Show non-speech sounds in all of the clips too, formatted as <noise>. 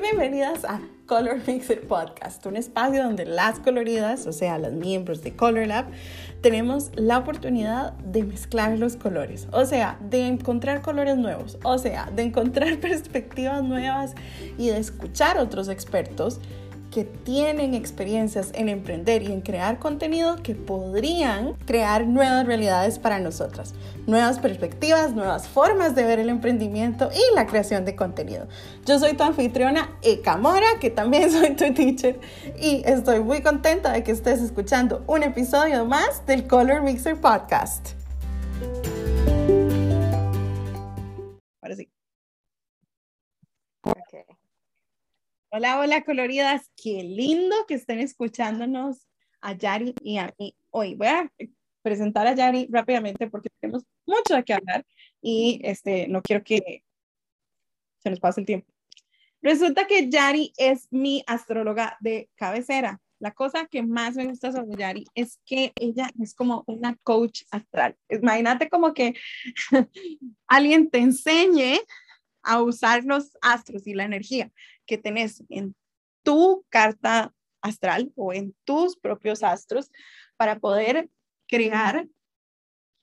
Bienvenidas a Color Mixer Podcast, un espacio donde las coloridas, o sea, los miembros de Color Lab, tenemos la oportunidad de mezclar los colores, o sea, de encontrar colores nuevos, o sea, de encontrar <laughs> perspectivas nuevas y de escuchar otros expertos que tienen experiencias en emprender y en crear contenido que podrían crear nuevas realidades para nosotras, nuevas perspectivas, nuevas formas de ver el emprendimiento y la creación de contenido. Yo soy tu anfitriona Eka Mora, que también <laughs> soy tu teacher, y estoy muy contenta de que estés escuchando un episodio más del Color Mixer Podcast. Ahora sí. Hola, hola coloridas, qué lindo que estén escuchándonos a Yari y a mí hoy. Voy a presentar a Yari rápidamente porque tenemos mucho de qué hablar y este, no quiero que se nos pase el tiempo. Resulta que Yari es mi astróloga de cabecera. La cosa que más me gusta sobre Yari es que ella es como una coach astral. Imagínate como que <laughs> alguien te enseñe a usar los astros y la energía que tenés en tu carta astral o en tus propios astros para poder crear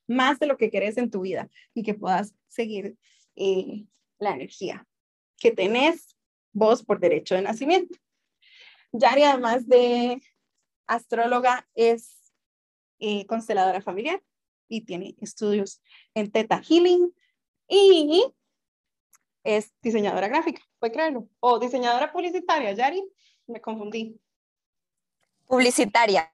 más de lo que querés en tu vida y que puedas seguir eh, la energía que tenés vos por derecho de nacimiento. Yari, además de astróloga, es eh, consteladora familiar y tiene estudios en Theta Healing y es diseñadora gráfica, puede creerlo. O diseñadora publicitaria, Yari, me confundí. Publicitaria.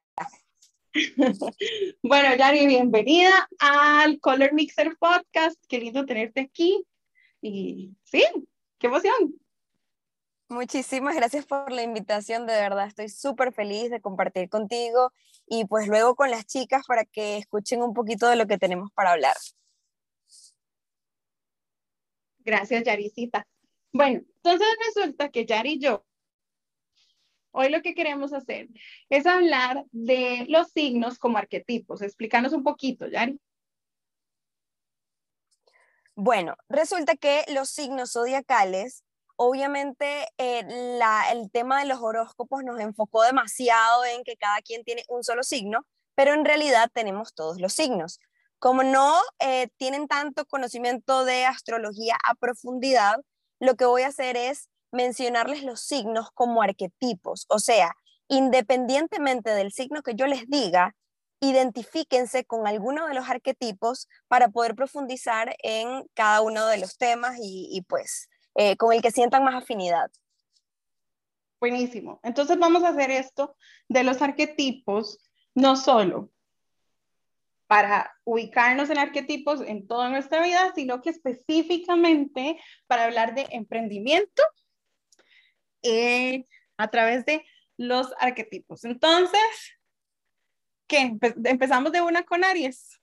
<laughs> bueno, Yari, bienvenida al Color Mixer Podcast. Qué lindo tenerte aquí. Y sí, qué emoción. Muchísimas gracias por la invitación, de verdad estoy súper feliz de compartir contigo y pues luego con las chicas para que escuchen un poquito de lo que tenemos para hablar. Gracias, Yaricita. Bueno, entonces resulta que Yari y yo, hoy lo que queremos hacer es hablar de los signos como arquetipos. Explícanos un poquito, Yari. Bueno, resulta que los signos zodiacales, obviamente eh, el tema de los horóscopos nos enfocó demasiado en que cada quien tiene un solo signo, pero en realidad tenemos todos los signos. Como no eh, tienen tanto conocimiento de astrología a profundidad, lo que voy a hacer es mencionarles los signos como arquetipos, o sea, independientemente del signo que yo les diga, identifíquense con alguno de los arquetipos para poder profundizar en cada uno de los temas y, pues eh, con el que sientan más afinidad. Buenísimo. Entonces vamos a hacer esto de los arquetipos, no solo para ubicarnos en arquetipos en toda nuestra vida, sino que específicamente para hablar de emprendimiento eh, a través de los arquetipos. Entonces, ¿qué? Empezamos de una con Aries.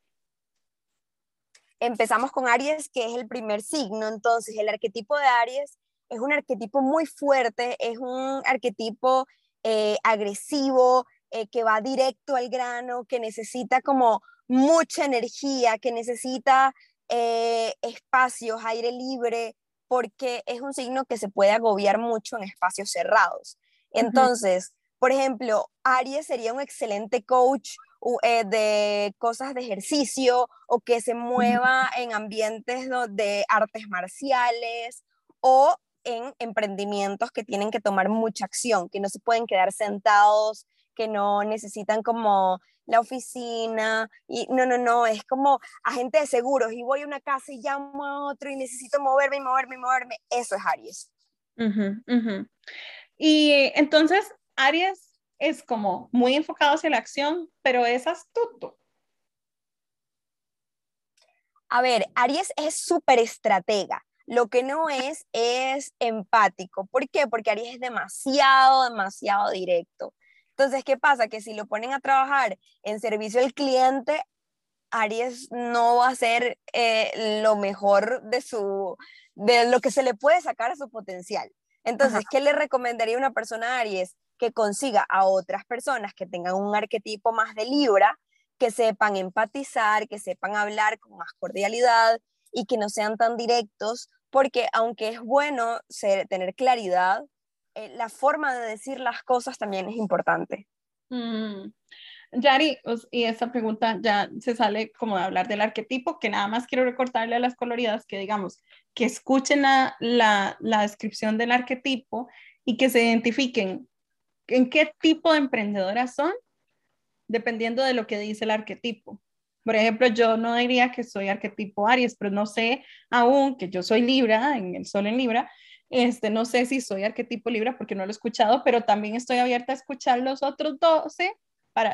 Empezamos con Aries, que es el primer signo. Entonces, el arquetipo de Aries es un arquetipo muy fuerte, es un arquetipo eh, agresivo, eh, que va directo al grano, que necesita como mucha energía, que necesita eh, espacios, aire libre, porque es un signo que se puede agobiar mucho en espacios cerrados. Entonces, por ejemplo, Aries sería un excelente coach eh, de cosas de ejercicio o que se mueva en ambientes de artes marciales o en emprendimientos que tienen que tomar mucha acción, que no se pueden quedar sentados, que no necesitan como la oficina, y no, no, no, es como agente de seguros y voy a una casa y llamo a otro y necesito moverme y moverme y moverme, eso es Aries. Y entonces, Aries es como muy enfocado hacia la acción, pero es astuto. A ver, Aries es súper estratega. Lo que no es es empático. ¿Por qué? Porque Aries es demasiado, demasiado directo. Entonces, ¿qué pasa? Que si lo ponen a trabajar en servicio al cliente, Aries no va a ser eh, lo mejor de, su, de lo que se le puede sacar a su potencial. Entonces, ¿qué le recomendaría a una persona a Aries? Que consiga a otras personas que tengan un arquetipo más de Libra, que sepan empatizar, que sepan hablar con más cordialidad y que no sean tan directos, porque aunque es bueno ser, tener claridad, eh, la forma de decir las cosas también es importante. Mm. Y esta pregunta ya se sale como de hablar del arquetipo, que nada más quiero recortarle a las coloridas que digamos, que escuchen la, la, descripción del arquetipo y que se identifiquen en qué tipo de emprendedoras son, dependiendo de lo que dice el arquetipo. Por ejemplo, yo no diría que soy arquetipo Aries, pero no sé aún que yo soy Libra, en el Sol en Libra, este, no sé si soy arquetipo Libra porque no lo he escuchado, pero también estoy abierta a escuchar los otros 12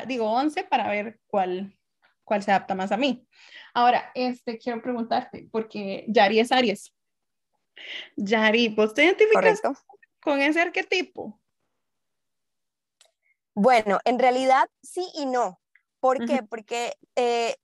digo 11 para ver cuál, cuál se adapta más a mí. Ahora, este, quiero preguntarte, porque Yari es Aries. Yari, ¿vos te identificas con ese arquetipo? Bueno, en realidad sí y no. ¿Por qué? Porque eh,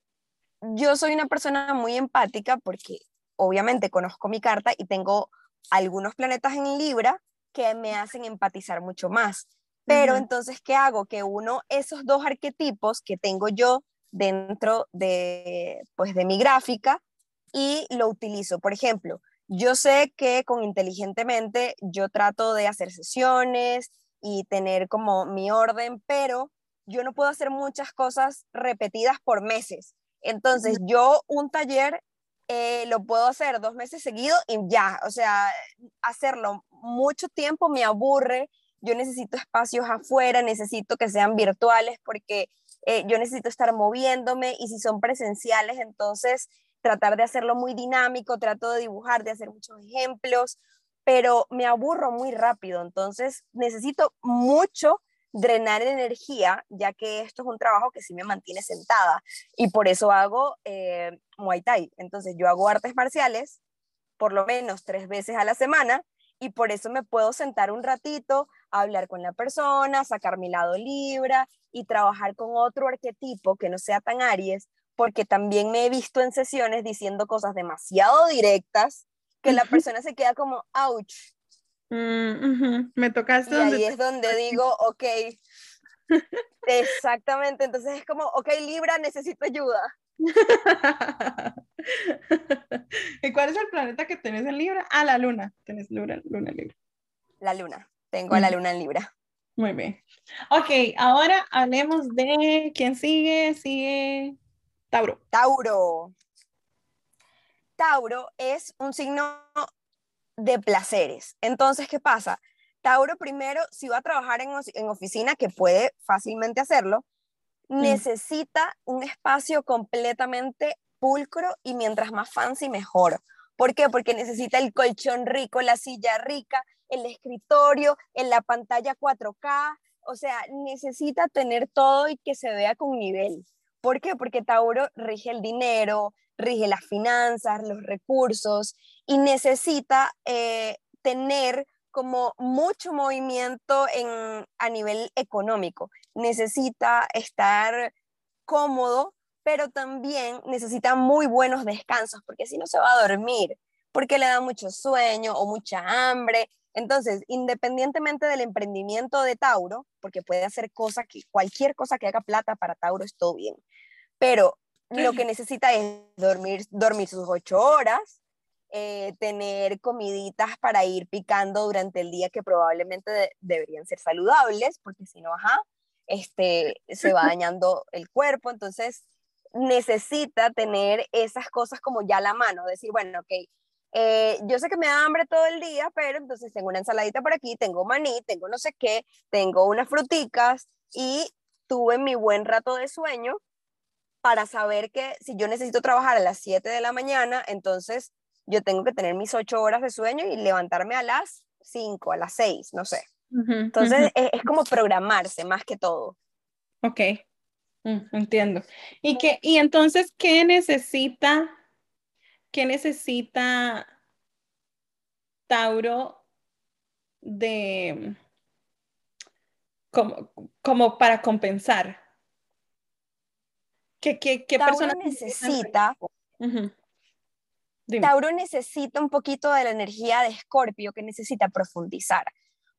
yo soy una persona muy empática porque obviamente conozco mi carta y tengo algunos planetas en Libra que me hacen empatizar mucho más. Pero entonces, ¿qué hago? Que uno, esos dos arquetipos que tengo yo dentro de, pues, de mi gráfica y lo utilizo. Por ejemplo, yo sé que con inteligentemente yo trato de hacer sesiones y tener como mi orden, pero yo no puedo hacer muchas cosas repetidas por meses. Entonces, yo un taller eh, lo puedo hacer dos meses seguidos y ya, o sea, hacerlo mucho tiempo me aburre yo necesito espacios afuera, necesito que sean virtuales porque eh, yo necesito estar moviéndome y si son presenciales, entonces tratar de hacerlo muy dinámico, trato de dibujar, de hacer muchos ejemplos, pero me aburro muy rápido, entonces necesito mucho drenar energía, ya que esto es un trabajo que sí me mantiene sentada y por eso hago eh, Muay Thai. Entonces yo hago artes marciales por lo menos tres veces a la semana y por eso me puedo sentar un ratito, hablar con la persona, sacar mi lado libra y trabajar con otro arquetipo que no sea tan Aries, porque también me he visto en sesiones diciendo cosas demasiado directas que la persona se queda como, ouch. Mm, me tocaste. Y ahí es donde digo, ok, <laughs> exactamente, entonces es como, ok, Libra, necesito ayuda. <laughs> ¿Y cuál es el planeta que tenés en Libra? Ah, la luna. Tenés luna, luna Libra. La luna. Tengo a la luna en Libra. Muy bien. Ok, ahora hablemos de quién sigue. Sigue Tauro. Tauro. Tauro es un signo de placeres. Entonces, ¿qué pasa? Tauro primero, si va a trabajar en, en oficina, que puede fácilmente hacerlo, Mm. necesita un espacio completamente pulcro y mientras más fancy mejor. ¿Por qué? Porque necesita el colchón rico, la silla rica, el escritorio, en la pantalla 4K, o sea, necesita tener todo y que se vea con nivel. ¿Por qué? Porque Tauro rige el dinero, rige las finanzas, los recursos y necesita eh, tener como mucho movimiento en, a nivel económico. Necesita estar cómodo, pero también necesita muy buenos descansos, porque si no se va a dormir, porque le da mucho sueño o mucha hambre. Entonces, independientemente del emprendimiento de Tauro, porque puede hacer cosas que cualquier cosa que haga plata para Tauro es todo bien, pero lo que necesita es dormir, dormir sus ocho horas, eh, tener comiditas para ir picando durante el día que probablemente deberían ser saludables, porque si no, ajá, este, se va dañando el cuerpo, entonces necesita tener esas cosas como ya la mano, decir, bueno, ok, eh, yo sé que me da hambre todo el día, pero entonces tengo una ensaladita por aquí, tengo maní, tengo no sé qué, tengo unas fruticas y tuve mi buen rato de sueño para saber que si yo necesito trabajar a las 7 de la mañana, entonces yo tengo que tener mis ocho horas de sueño y levantarme a las cinco, a las seis, no sé. Entonces es, como programarse más que todo. Ok, mm, entiendo. ¿Y, qué, y entonces, ¿qué necesita, qué necesita Tauro de, como, como para compensar? ¿Qué, qué, qué Tauro persona necesita? Tauro necesita un poquito de la energía de Escorpio que necesita profundizar,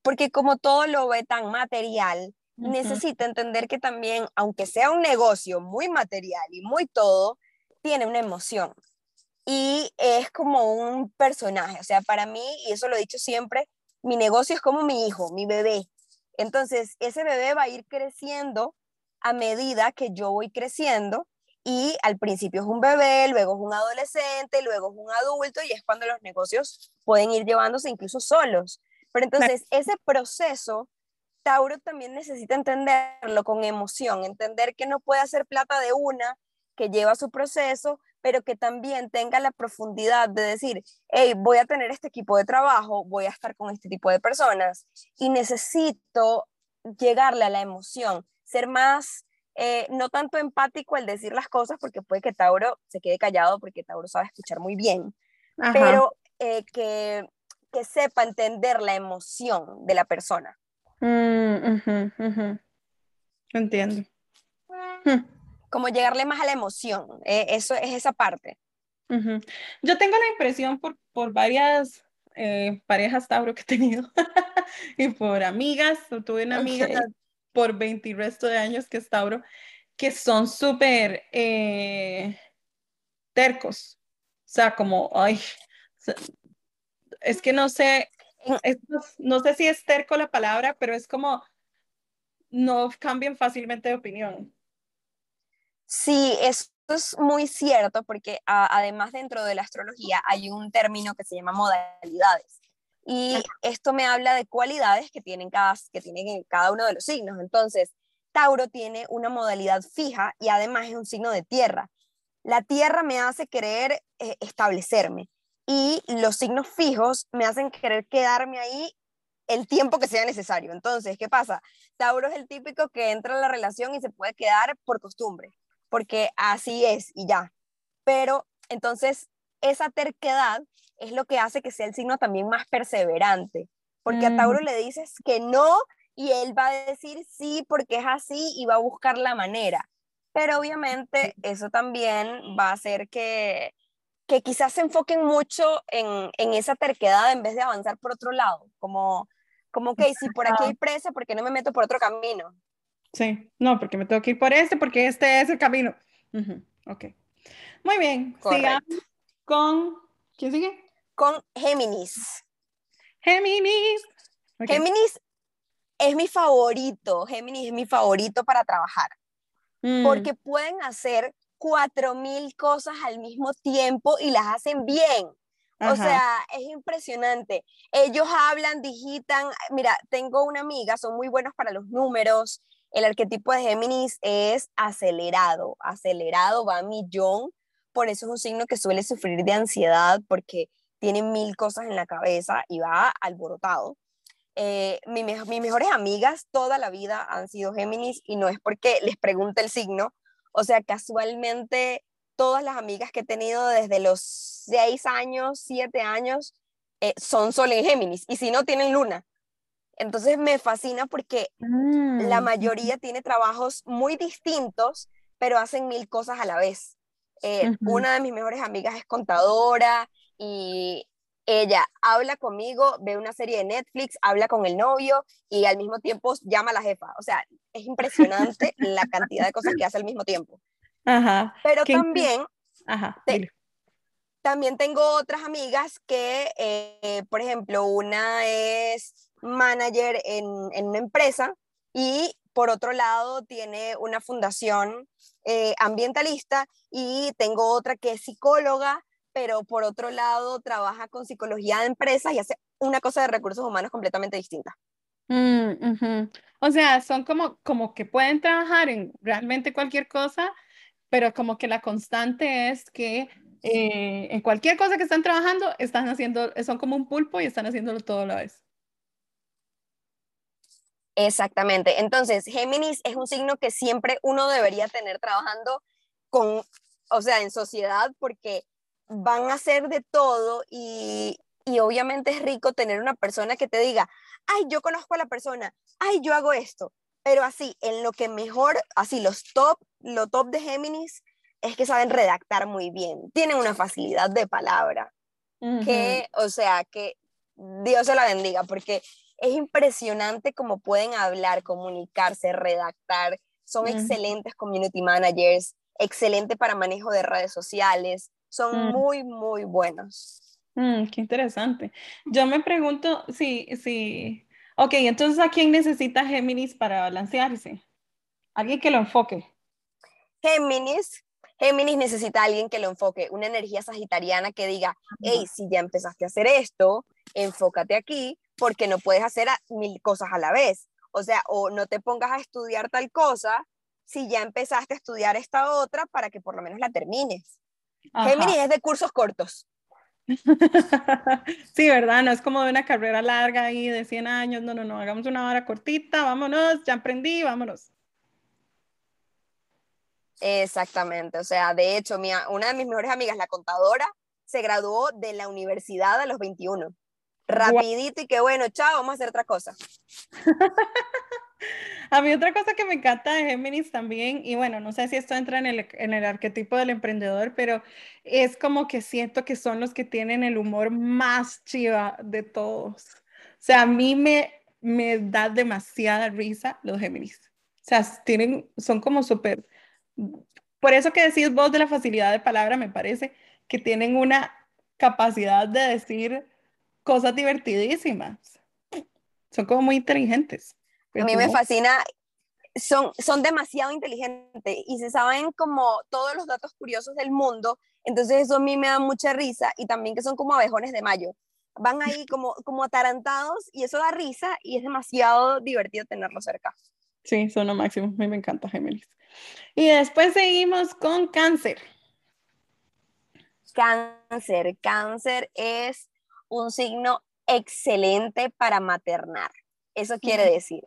porque como todo lo ve tan material, necesita entender que también, aunque sea un negocio muy material y muy todo, tiene una emoción. Y es como un personaje, o sea, para mí, y eso lo he dicho siempre, mi negocio es como mi hijo, mi bebé. Entonces, ese bebé va a ir creciendo a medida que yo voy creciendo y al principio es un bebé, luego es un adolescente, luego es un adulto y es cuando los negocios pueden ir llevándose incluso solos. Pero entonces ese proceso, Tauro también necesita entenderlo con emoción, entender que no puede hacer plata de una, que lleva su proceso, pero que también tenga la profundidad de decir, hey, voy a tener este equipo de trabajo, voy a estar con este tipo de personas y necesito llegarle a la emoción, ser más eh, no tanto empático al decir las cosas, porque puede que Tauro se quede callado, porque Tauro sabe escuchar muy bien, pero eh, que, que, sepa entender la emoción de la persona. Mm, Entiendo. Hmm. Como llegarle más a la emoción, eh, eso es esa parte. Yo tengo la impresión por, por varias parejas Tauro que he tenido <laughs> y por amigas, tuve una amiga por 20 resto de años que es Tauro, que son súper eh, tercos. O sea, como, ay, es que no sé, no sé si es terco la palabra, pero es como, no cambian fácilmente de opinión. Sí, eso es muy cierto porque además dentro de la astrología hay un término que se llama modalidades. Y esto me habla de cualidades que tienen cada, que tienen cada uno de los signos. Entonces, Tauro tiene una modalidad fija y además es un signo de tierra. La tierra me hace querer eh, establecerme y los signos fijos me hacen querer quedarme ahí el tiempo que sea necesario. Entonces, ¿qué pasa? Tauro es el típico que entra en la relación y se puede quedar por costumbre, porque así es y ya. Pero entonces, esa terquedad es lo que hace que sea el signo también más perseverante, porque a Tauro mm. le dices que no y él va a decir sí porque es así y va a buscar la manera. Pero obviamente eso también va a hacer que, que quizás se enfoquen mucho en, en, esa terquedad en vez de avanzar por otro lado, como, como que si por aquí hay presa, ¿por qué no me meto por otro camino? Sí, no, porque me tengo que ir por este, porque este es el camino. Ok. Muy bien, sigamos con, ¿quién sigue? con Géminis. Géminis. Géminis es mi favorito. Géminis es mi favorito para trabajar. Mm. Porque pueden hacer cuatro mil cosas al mismo tiempo y las hacen bien. O sea, es impresionante. Ellos hablan, digitan. Mira, tengo una amiga, son muy buenos para los números. El arquetipo de Géminis es acelerado, acelerado, va a millón. Por eso es un signo que suele sufrir de ansiedad, porque tiene mil cosas en la cabeza y va alborotado. Eh, mis mejores amigas toda la vida han sido Géminis y no es porque les pregunte el signo, o sea, casualmente todas las amigas que he tenido desde los seis años, siete años, eh, son Sol en Géminis y si no, tienen Luna. Entonces me fascina porque la mm, mayoría tiene trabajos muy distintos, pero hacen mil cosas a la vez. Eh, una de mis mejores amigas es contadora, y ella habla conmigo, ve una serie de Netflix, habla con el novio y al mismo tiempo llama a la jefa. O sea, es impresionante <laughs> la cantidad de cosas que hace al mismo tiempo. Ajá. Pero también, también tengo otras amigas que, eh, por ejemplo, una es manager en, en, una empresa y por otro lado tiene una fundación eh, ambientalista y tengo otra que es psicóloga pero por otro lado trabaja con psicología de empresas y hace una cosa de recursos humanos completamente distinta. Mm, o sea, son como, como que pueden trabajar en realmente cualquier cosa, pero como que la constante es que eh, en cualquier cosa que están trabajando, están haciendo, son como un pulpo y están haciéndolo todo a la vez. Exactamente. Entonces, Géminis es un signo que siempre uno debería tener trabajando con, o sea, en sociedad, porque van a hacer de todo y, obviamente es rico tener una persona que te diga, ay, yo conozco a la persona, ay, yo hago esto, pero así, en lo que mejor, así, los top, lo top de Géminis es que saben redactar muy bien, tienen una facilidad de palabra, que, o sea, que Dios se la bendiga, porque es impresionante cómo pueden hablar, comunicarse, redactar, son excelentes community managers, excelente para manejo de redes sociales, son mm. muy, muy buenos. Mm, qué interesante. Yo me pregunto si, si, ok, entonces ¿a quién necesita Géminis para balancearse? Alguien que lo enfoque. Géminis, Géminis necesita a alguien que lo enfoque, una energía sagitariana que diga, hey, si ya empezaste a hacer esto, enfócate aquí, porque no puedes hacer mil cosas a la vez. O sea, o no te pongas a estudiar tal cosa si ya empezaste a estudiar esta otra para que por lo menos la termines. Géminis es de cursos cortos. <laughs> sí, ¿verdad? No es como de una carrera larga ahí de 100 años, no, no, no, hagamos una hora cortita, vámonos, ya aprendí, vámonos. Exactamente, o sea, de hecho, una de mis mejores amigas, la contadora, se graduó de la universidad a los 21. Rapidito y que bueno, chao, vamos a hacer otra cosa. <laughs> A mí otra cosa que me encanta de Géminis también, y bueno, no sé si esto entra en el, en el arquetipo del emprendedor, pero es como que siento que son los que tienen el humor más chiva de todos. O sea, a mí me, me da demasiada risa los Géminis. O sea, tienen, son como súper... Por eso que decís vos de la facilidad de palabra, me parece que tienen una capacidad de decir cosas divertidísimas. Son como muy inteligentes. A mí me fascina, son, son demasiado inteligentes y se saben como todos los datos curiosos del mundo, entonces eso a mí me da mucha risa y también que son como abejones de mayo. Van ahí <laughs> como, como atarantados y eso da risa y es demasiado divertido tenerlos cerca. Sí, son lo máximo. A mí me encanta Géminis. Y después seguimos con cáncer. Cáncer. Cáncer es un signo excelente para maternar. Eso quiere decir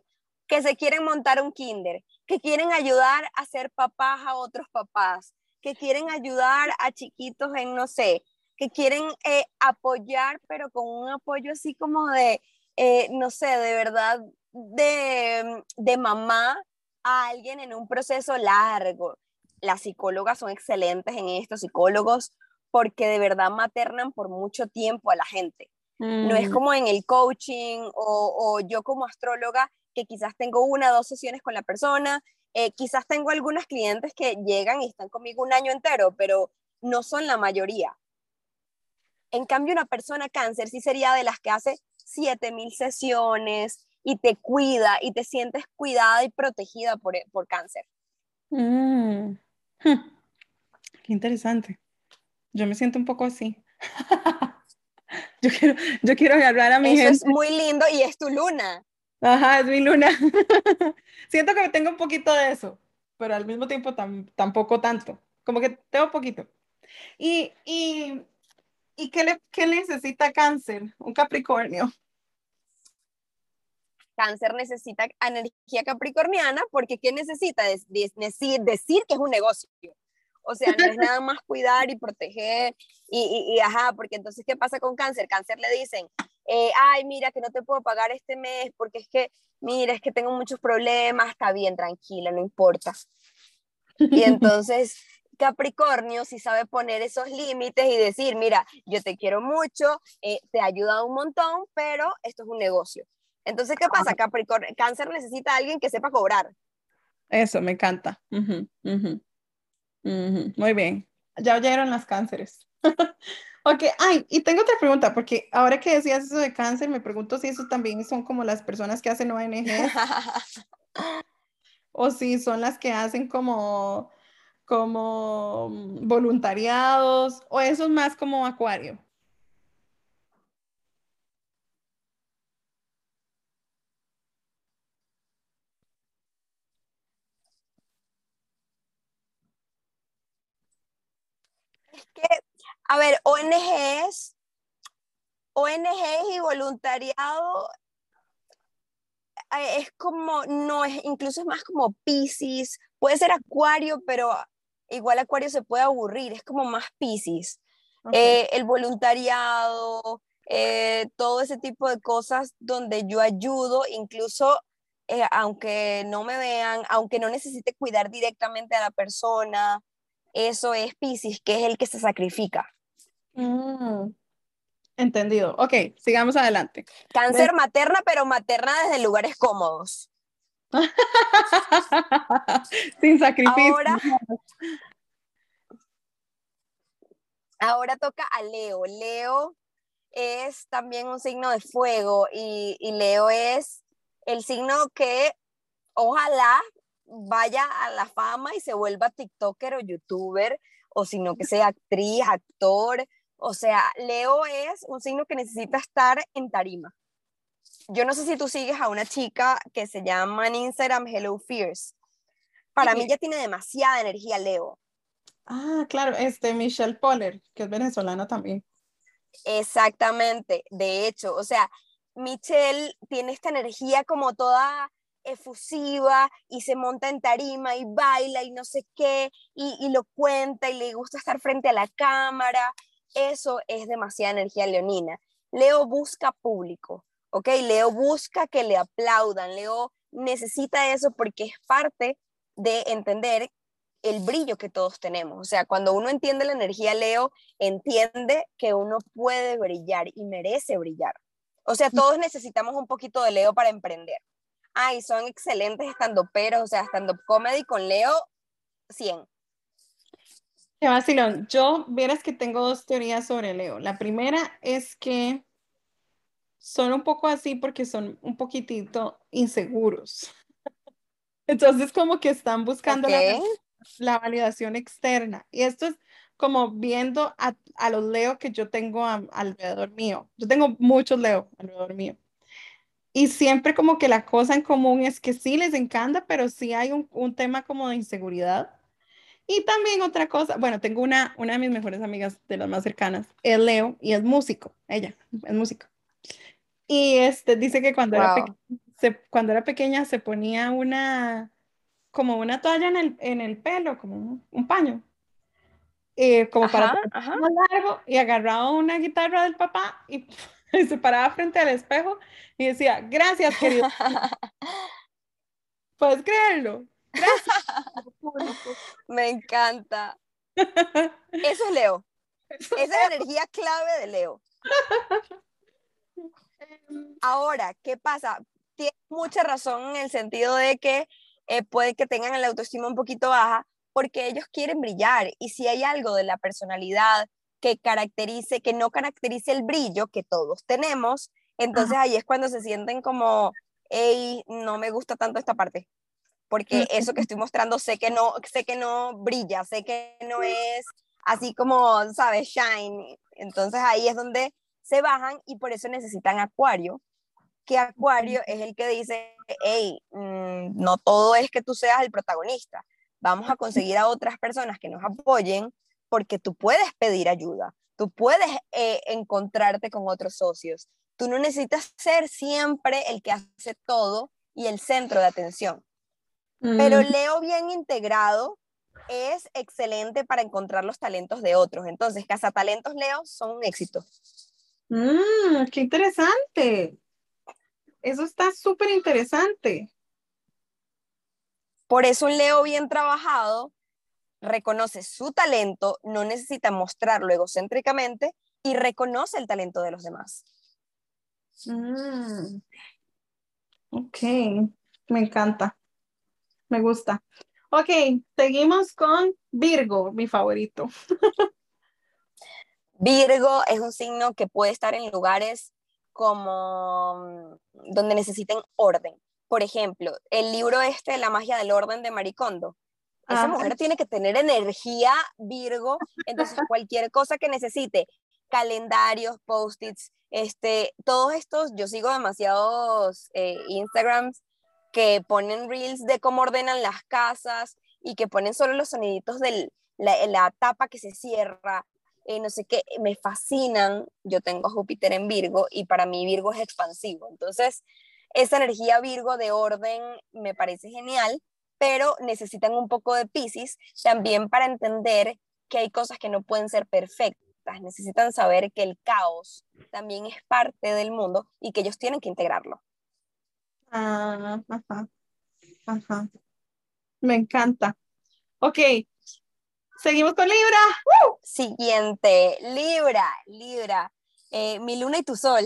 que se quieren montar un kinder, que quieren ayudar a ser papás a otros papás, que quieren ayudar a chiquitos en, no sé, que quieren eh, apoyar, pero con un apoyo así como de, eh, no sé, de verdad, de, de mamá a alguien en un proceso largo. Las psicólogas son excelentes en estos psicólogos porque de verdad maternan por mucho tiempo a la gente. No es mm. como en el coaching o, o, yo como astróloga que quizás tengo una o dos sesiones con la persona, eh, quizás tengo algunas clientes que llegan y están conmigo un año entero, pero no son la mayoría. En cambio, una persona cáncer sí sería de las que hace 7000 sesiones y te cuida y te sientes cuidada y protegida por, por cáncer. Mm. Hm. Qué interesante. Yo me siento un poco así. <laughs> yo, quiero, yo quiero agarrar a mi Eso es muy lindo y es tu luna. Ajá, es mi luna. <laughs> siento que tengo un poquito de eso, pero al mismo tiempo tampoco tanto. Como que tengo poquito. ¿Y, y, y qué, le, qué necesita cáncer? Un Capricornio. Cáncer necesita energía capricorniana porque ¿qué necesita? decir, decir que es un negocio. O sea, no es nada <laughs> más cuidar y proteger y, y, ajá, porque entonces, ¿qué pasa con cáncer? Cáncer le dicen, eh, ay, mira, que no te puedo pagar este mes porque es que, mira, es que tengo muchos problemas, está bien, tranquila, no importa. Y <laughs> entonces, Capricornio si sabe poner esos límites y decir, mira, yo te quiero mucho, eh, te he ayudado un montón, pero esto es un negocio. Entonces, ¿qué pasa? Capricornio, cáncer necesita a alguien que sepa cobrar. Eso, me encanta. Muy bien. Ya oyeron las cánceres. <laughs> ok, ay, y tengo otra pregunta, porque ahora que decías eso de cáncer, me pregunto si eso también son como las personas que hacen ONG <laughs> o si son las que hacen como, como voluntariados, o eso es más como acuario. A ver, ONGs, ONGs y voluntariado eh, es como, no, es, incluso es más como Pisces, puede ser Acuario, pero igual Acuario se puede aburrir, es como más Pisces. Eh, el voluntariado, eh, todo ese tipo de cosas donde yo ayudo, incluso aunque no me vean, aunque no necesite cuidar directamente a la persona, eso es Pisces, que es el que se sacrifica. Mm, entendido. Ok, sigamos adelante. Cáncer materna, pero materna desde lugares cómodos. <laughs> Sin sacrificio. Ahora, ahora toca a Leo. Leo es también un signo de fuego y, y Leo es el signo que ojalá vaya a la fama y se vuelva TikToker o YouTuber, o sino que sea actriz, actor. O sea, Leo es un signo que necesita estar en tarima. Yo no sé si tú sigues a una chica que se llama en Instagram Hello Fierce. Para mí ya tiene demasiada energía Leo. Ah, claro, este Michelle Poller, que es venezolana también. Exactamente, de hecho, o sea, Michelle tiene esta energía como toda efusiva y se monta en tarima y baila y no sé qué, y, lo cuenta y le gusta estar frente a la cámara. Eso es demasiada energía leonina. Leo busca público, ¿ok? Leo busca que le aplaudan. Leo necesita eso porque es parte de entender el brillo que todos tenemos. O sea, cuando uno entiende la energía Leo, entiende que uno puede brillar y merece brillar. O sea, todos necesitamos un poquito de Leo para emprender. Ay, son excelentes estando peros, o sea, stand-up comedy con Leo, 100. Qué vacilón. Yo, vieras que tengo dos teorías sobre Leo. La primera es que son un poco así porque son un poquitito inseguros. <laughs> Entonces, como que están buscando la, validación externa. Y esto es como viendo a, los Leo que yo tengo alrededor mío. Yo tengo muchos Leo alrededor mío. Y siempre como que la cosa en común es que sí les encanta, pero sí hay un, un tema como de inseguridad. Y también otra cosa, bueno, tengo una, una de mis mejores amigas de las más cercanas, es Leo y es músico, ella es músico. Y este dice que cuando, era, se, cuando era pequeña se ponía una, como una toalla en el, en el pelo, como un, paño, eh, como para ajá. más largo, y agarraba una guitarra del papá y <laughs> y se paraba frente al espejo y decía, gracias, querido. <laughs> Puedes creerlo. Gracias. <laughs> Me encanta. Eso es Leo. Esa es la energía clave de Leo. Ahora, ¿qué pasa? Tiene mucha razón en el sentido de que eh, puede que tengan la autoestima un poquito baja porque ellos quieren brillar y si hay algo de la personalidad que caracterice, que no caracterice el brillo que todos tenemos, entonces ahí es cuando se sienten como, hey, no me gusta tanto esta parte, porque eso que estoy mostrando sé que no, sé que no brilla, sé que no es así como, ¿sabes? Shine. Entonces ahí es donde se bajan y por eso necesitan acuario, que acuario es el que dice, hey, mm, no todo es que tú seas el protagonista, vamos a conseguir a otras personas que nos apoyen porque tú puedes pedir ayuda, tú puedes eh, encontrarte con otros socios, tú no necesitas ser siempre el que hace todo y el centro de atención. Pero mm. Leo bien integrado es excelente para encontrar los talentos de otros. Entonces, talentos Leo son un éxito. Mm, qué interesante. Eso está súper interesante. Por eso un Leo bien trabajado reconoce su talento, no necesita mostrarlo egocéntricamente y reconoce el talento de los demás. Mm. Ok, me encanta, me gusta. Ok, seguimos con Virgo, mi favorito. Virgo es un signo que puede estar en lugares como mm, donde necesiten orden. Por ejemplo, el libro este, La magia del orden de Maricondo, esa mujer tiene que tener energía Virgo, entonces <laughs> cualquier cosa que necesite, calendarios, post-its, este, todos estos, yo sigo demasiados eh, Instagrams que ponen reels de cómo ordenan las casas y que ponen solo los soniditos de la, tapa que se cierra, eh, no sé qué, me fascinan. Yo tengo a Júpiter en Virgo y para mí Virgo es expansivo. Entonces, esa energía Virgo de orden me parece genial pero necesitan un poco de Pisces también para entender que hay cosas que no pueden ser perfectas. Necesitan saber que el caos también es parte del mundo y que ellos tienen que integrarlo. Ah, ajá, ajá. Me encanta. Ok, seguimos con Libra. Siguiente, Libra, Libra. Eh, mi luna y tu sol.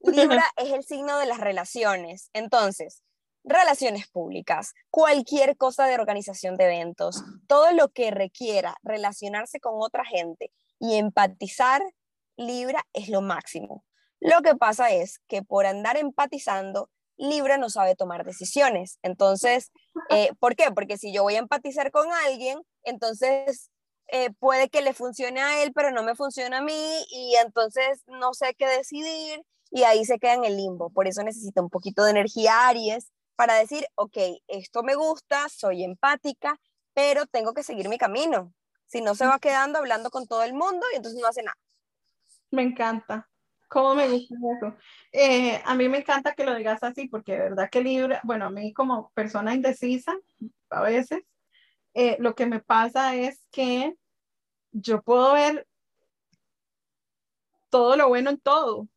<laughs> Libra es el signo de las relaciones. Entonces, relaciones públicas, cualquier cosa de organización de eventos, todo lo que requiera relacionarse con otra gente y empatizar, Libra es lo máximo. Lo que pasa es que por andar empatizando, Libra no sabe tomar decisiones. Entonces, eh, <laughs> ¿por qué? Porque si yo voy a empatizar con alguien, entonces eh, puede que le funcione a él, pero no me funciona a mí y entonces no sé qué decidir y ahí se queda en el limbo. Por eso necesita un poquito de energía Aries para decir, ok, esto me gusta, soy empática, pero tengo que seguir mi camino. Si no, se va quedando hablando con todo el mundo y entonces no hace nada. Me encanta. ¿Cómo me gusta eso? Eh, a mí me encanta que lo digas así, porque de verdad que Libra, bueno, a mí como persona indecisa, a veces, eh, lo que me pasa es que yo puedo ver todo lo bueno en todo.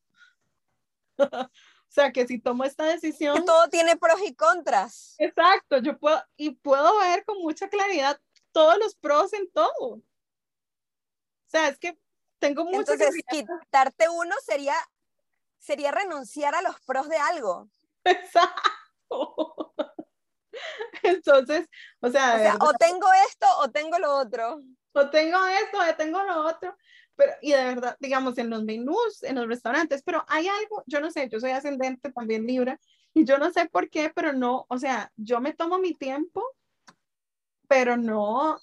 <laughs> o sea, que si tomo esta decisión... todo tiene pros y contras. Exacto, yo puedo, y puedo ver con mucha claridad todos los pros en todo. O sea, es que tengo mucho Entonces, quitarte uno sería, sería renunciar a los pros de algo. <laughs> Exacto. Entonces, o sea, o, tengo esto o tengo lo otro. O tengo esto o tengo lo otro. Pero, y de verdad, digamos, en los menús, en los restaurantes, pero hay algo, yo no sé, yo soy ascendente también Libra, y yo no sé por qué, pero no, o sea, yo me tomo mi tiempo, pero no,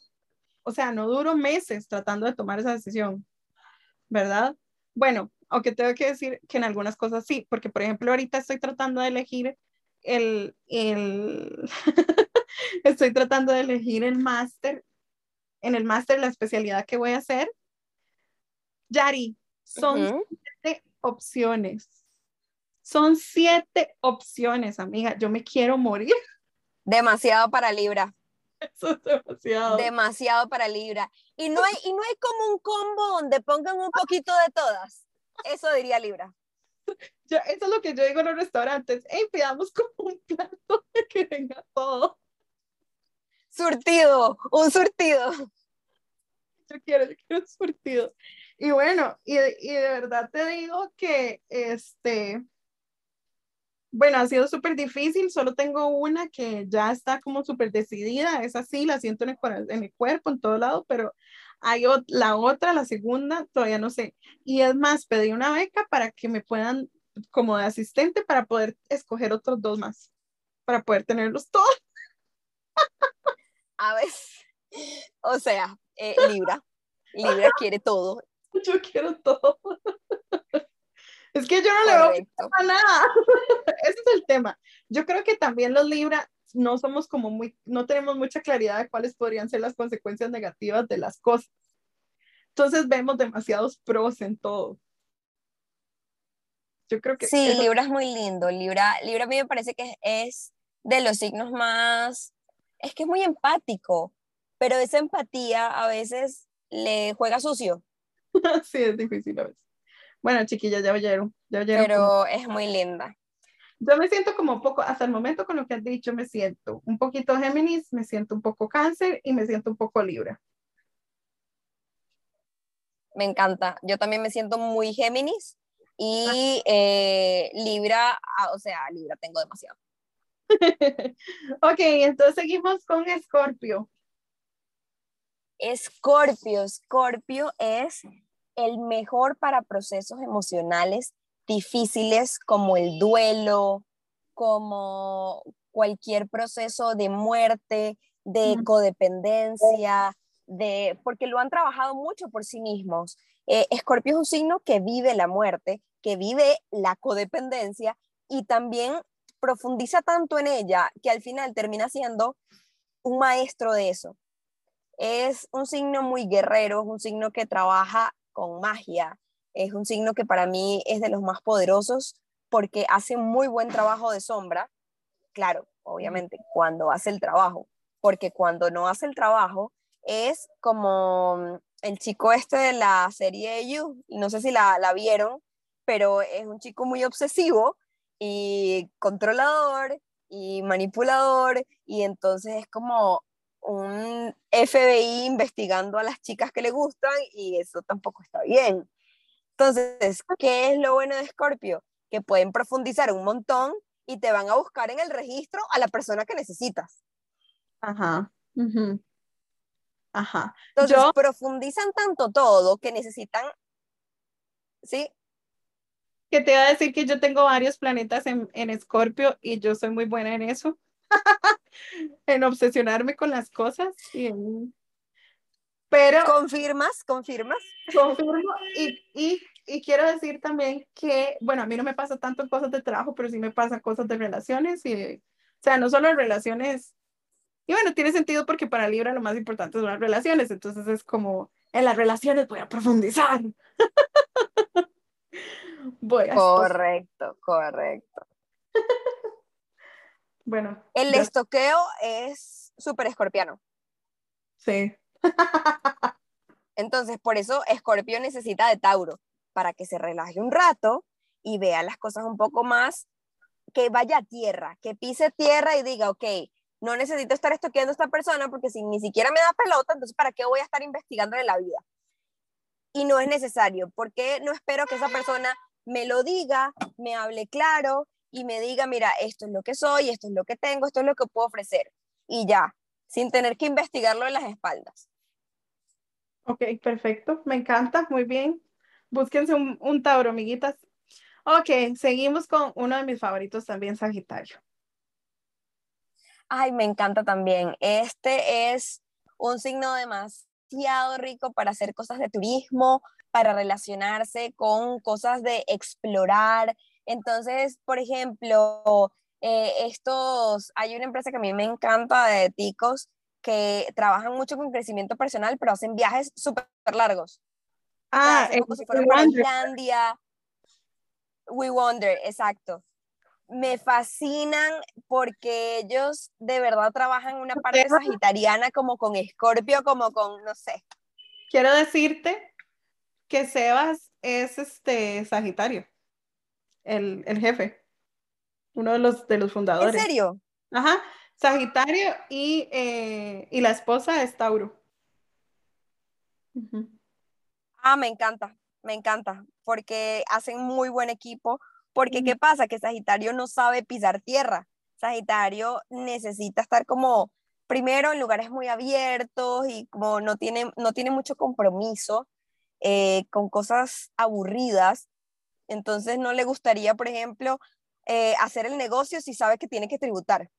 o sea, no duro meses tratando de tomar esa decisión. ¿Verdad? Bueno, aunque tengo que decir que en algunas cosas sí, porque por ejemplo ahorita estoy tratando de elegir el, el <laughs> estoy tratando de elegir el máster, en el máster la especialidad que voy a hacer. Yari, son siete opciones. Son siete opciones, amiga. Yo me quiero morir. Demasiado para Libra. <laughs> Eso es demasiado. Demasiado para Libra. Y no hay, y no hay como un combo donde pongan un poquito de todas. Eso diría Libra. eso es lo que yo digo en los restaurantes. Hey, pidamos como un plato de que venga todo. Surtido, un surtido. Yo quiero, yo quiero un surtido. Y bueno, y, y de verdad te digo que este, bueno, ha sido súper difícil, solo tengo una que ya está como súper decidida, es así, la siento en el, en el cuerpo, en todo lado, pero hay la otra, la segunda, todavía no sé. Y es más, pedí una beca para que me puedan, como de asistente, para poder escoger otros dos más, para poder tenerlos todos. <laughs> A ver, o sea, eh, Libra, Libra quiere todo. <laughs> Yo quiero todo. <laughs> Es que yo no le veo a nada. <laughs> Ese es el tema. Yo creo que también los Libra no somos como muy, no tenemos mucha claridad de cuáles podrían ser las consecuencias negativas de las cosas. Entonces vemos demasiados pros en todo. Yo creo que... Sí, Libra es muy lindo. Libra, Libra a mí me parece que es de los signos más... Es que es muy empático, pero esa empatía a veces le juega sucio. <laughs> sí, es difícil a veces. Bueno, chiquilla, ya oyeron. Ya Pero es muy linda. Yo me siento como poco, hasta el momento con lo que has dicho, me siento un poquito Géminis, me siento un poco Cáncer y me siento un poco Libra. Me encanta. Yo también me siento muy Géminis y eh, Libra, ah, o sea, Libra tengo demasiado. <laughs> ok, entonces seguimos con Escorpio. Escorpio, Escorpio es el mejor para procesos emocionales difíciles como el duelo, como cualquier proceso de muerte, de codependencia, de, porque lo han trabajado mucho por sí mismos. Eh, Escorpio es un signo que vive la muerte, que vive la codependencia y también profundiza tanto en ella que al final termina siendo un maestro de eso. Es un signo muy guerrero, es un signo que trabaja con magia. Es un signo que para mí es de los más poderosos porque hace muy buen trabajo de sombra. Claro, obviamente, cuando hace el trabajo, porque cuando no hace el trabajo es como el chico este de la serie You, no sé si la, la vieron, pero es un chico muy obsesivo y controlador y manipulador y entonces es como un FBI investigando a las chicas que le gustan y eso tampoco está bien. Entonces, ¿qué es lo bueno de Scorpio? Que pueden profundizar un montón y te van a buscar en el registro a la persona que necesitas. Ajá. Ajá. Entonces, profundizan tanto todo que necesitan ¿sí? Que te iba a decir que yo tengo varios planetas en, en Escorpio y yo soy muy buena en eso, <laughs> en obsesionarme con las cosas y Pero... ¿Confirmas? ¿Confirmas? Confirmo y, y, y, quiero decir también que, bueno, a mí no me pasa tanto en cosas de trabajo, pero sí me pasa cosas de relaciones y, o sea, no solo en relaciones y bueno, tiene sentido porque para Libra lo más importante son las relaciones, entonces es como, en las relaciones voy a profundizar. <laughs> voy a correcto, correcto. Bueno. El estoqueo es súper escorpiano. Sí. <laughs> Entonces, por eso Escorpio necesita de Tauro, para que se relaje un rato y vea las cosas un poco más, que vaya a tierra, que pise tierra y diga, ok, no necesito estar estoqueando a esta persona porque si ni siquiera me da pelota, entonces ¿para qué voy a estar investigando de la vida? Y no es necesario, porque no espero que esa persona me lo diga, me hable claro y me diga, mira, esto es lo que soy, esto es lo que tengo, esto es lo que puedo ofrecer. Y ya, sin tener que investigarlo en las espaldas. Ok, perfecto, me encanta, muy bien. Búsquense un, un Tauro, amiguitas. Ok, seguimos con uno de mis favoritos también, Sagitario. Ay, me encanta también. Este es un signo demasiado rico para hacer cosas de turismo, para relacionarse con cosas de explorar. Entonces, por ejemplo, eh, estos, hay una empresa que a mí me encanta de ticos que trabajan mucho con crecimiento personal, pero hacen viajes súper largos. Ah, como si fueran para Islandia. We Wonder, exacto me fascinan porque ellos de verdad trabajan una parte sagitariana como con Escorpio, como con, no sé. Quiero decirte que Sebas es este Sagitario, el, jefe, uno de los, de los fundadores. ¿En serio? Ajá, Sagitario y, eh, y la esposa es Tauro. Ah, me encanta, me encanta, porque hacen muy buen equipo porque, ¿qué pasa? Que Sagitario no sabe pisar tierra. Sagitario necesita estar como, primero, en lugares muy abiertos y como no tiene, no tiene mucho compromiso eh, con cosas aburridas. Entonces, no le gustaría, por ejemplo, eh, hacer el negocio si sabe que tiene que tributar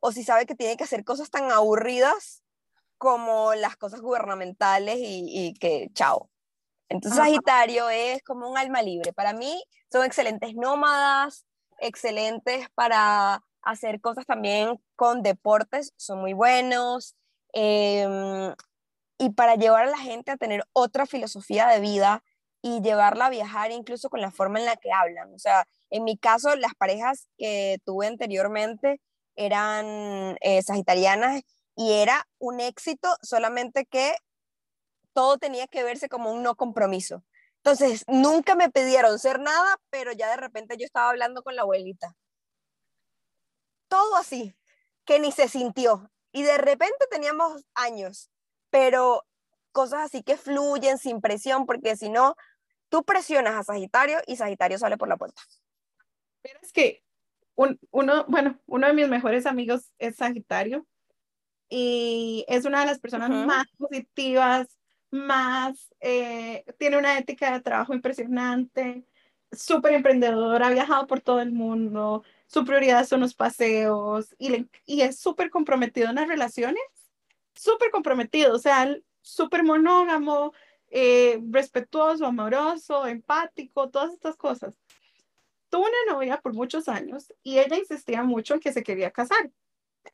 o si sabe que tiene que hacer cosas tan aburridas como las cosas gubernamentales y, y que, chao, entonces Sagitario es como un alma libre. Para mí son excelentes nómadas, excelentes para hacer cosas también con deportes, son muy buenos. Em, y para llevar a la gente a tener otra filosofía de vida y llevarla a viajar incluso con la forma en la que hablan. O sea, en mi caso, las parejas que tuve anteriormente eran eh, sagitarianas y era un éxito, solamente que todo tenía que verse como un no compromiso. Entonces, nunca me pidieron ser nada, pero ya de repente yo estaba hablando con la abuelita. Todo así, que ni se sintió. Y de repente teníamos años, pero cosas así que fluyen sin presión, porque si no, tú presionas a Sagitario y Sagitario sale por la puerta. Pero es que uno, bueno, uno de mis mejores amigos es Sagitario y es una de las personas más positivas, más, eh, tiene una ética de trabajo impresionante, súper emprendedor, ha viajado por todo el mundo, su prioridad son los paseos y, y es súper comprometido en las relaciones, súper comprometido, o sea, súper monógamo, eh, respetuoso, amoroso, empático, todas estas cosas. Tuvo una novia por muchos años y ella insistía mucho en que se quería casar.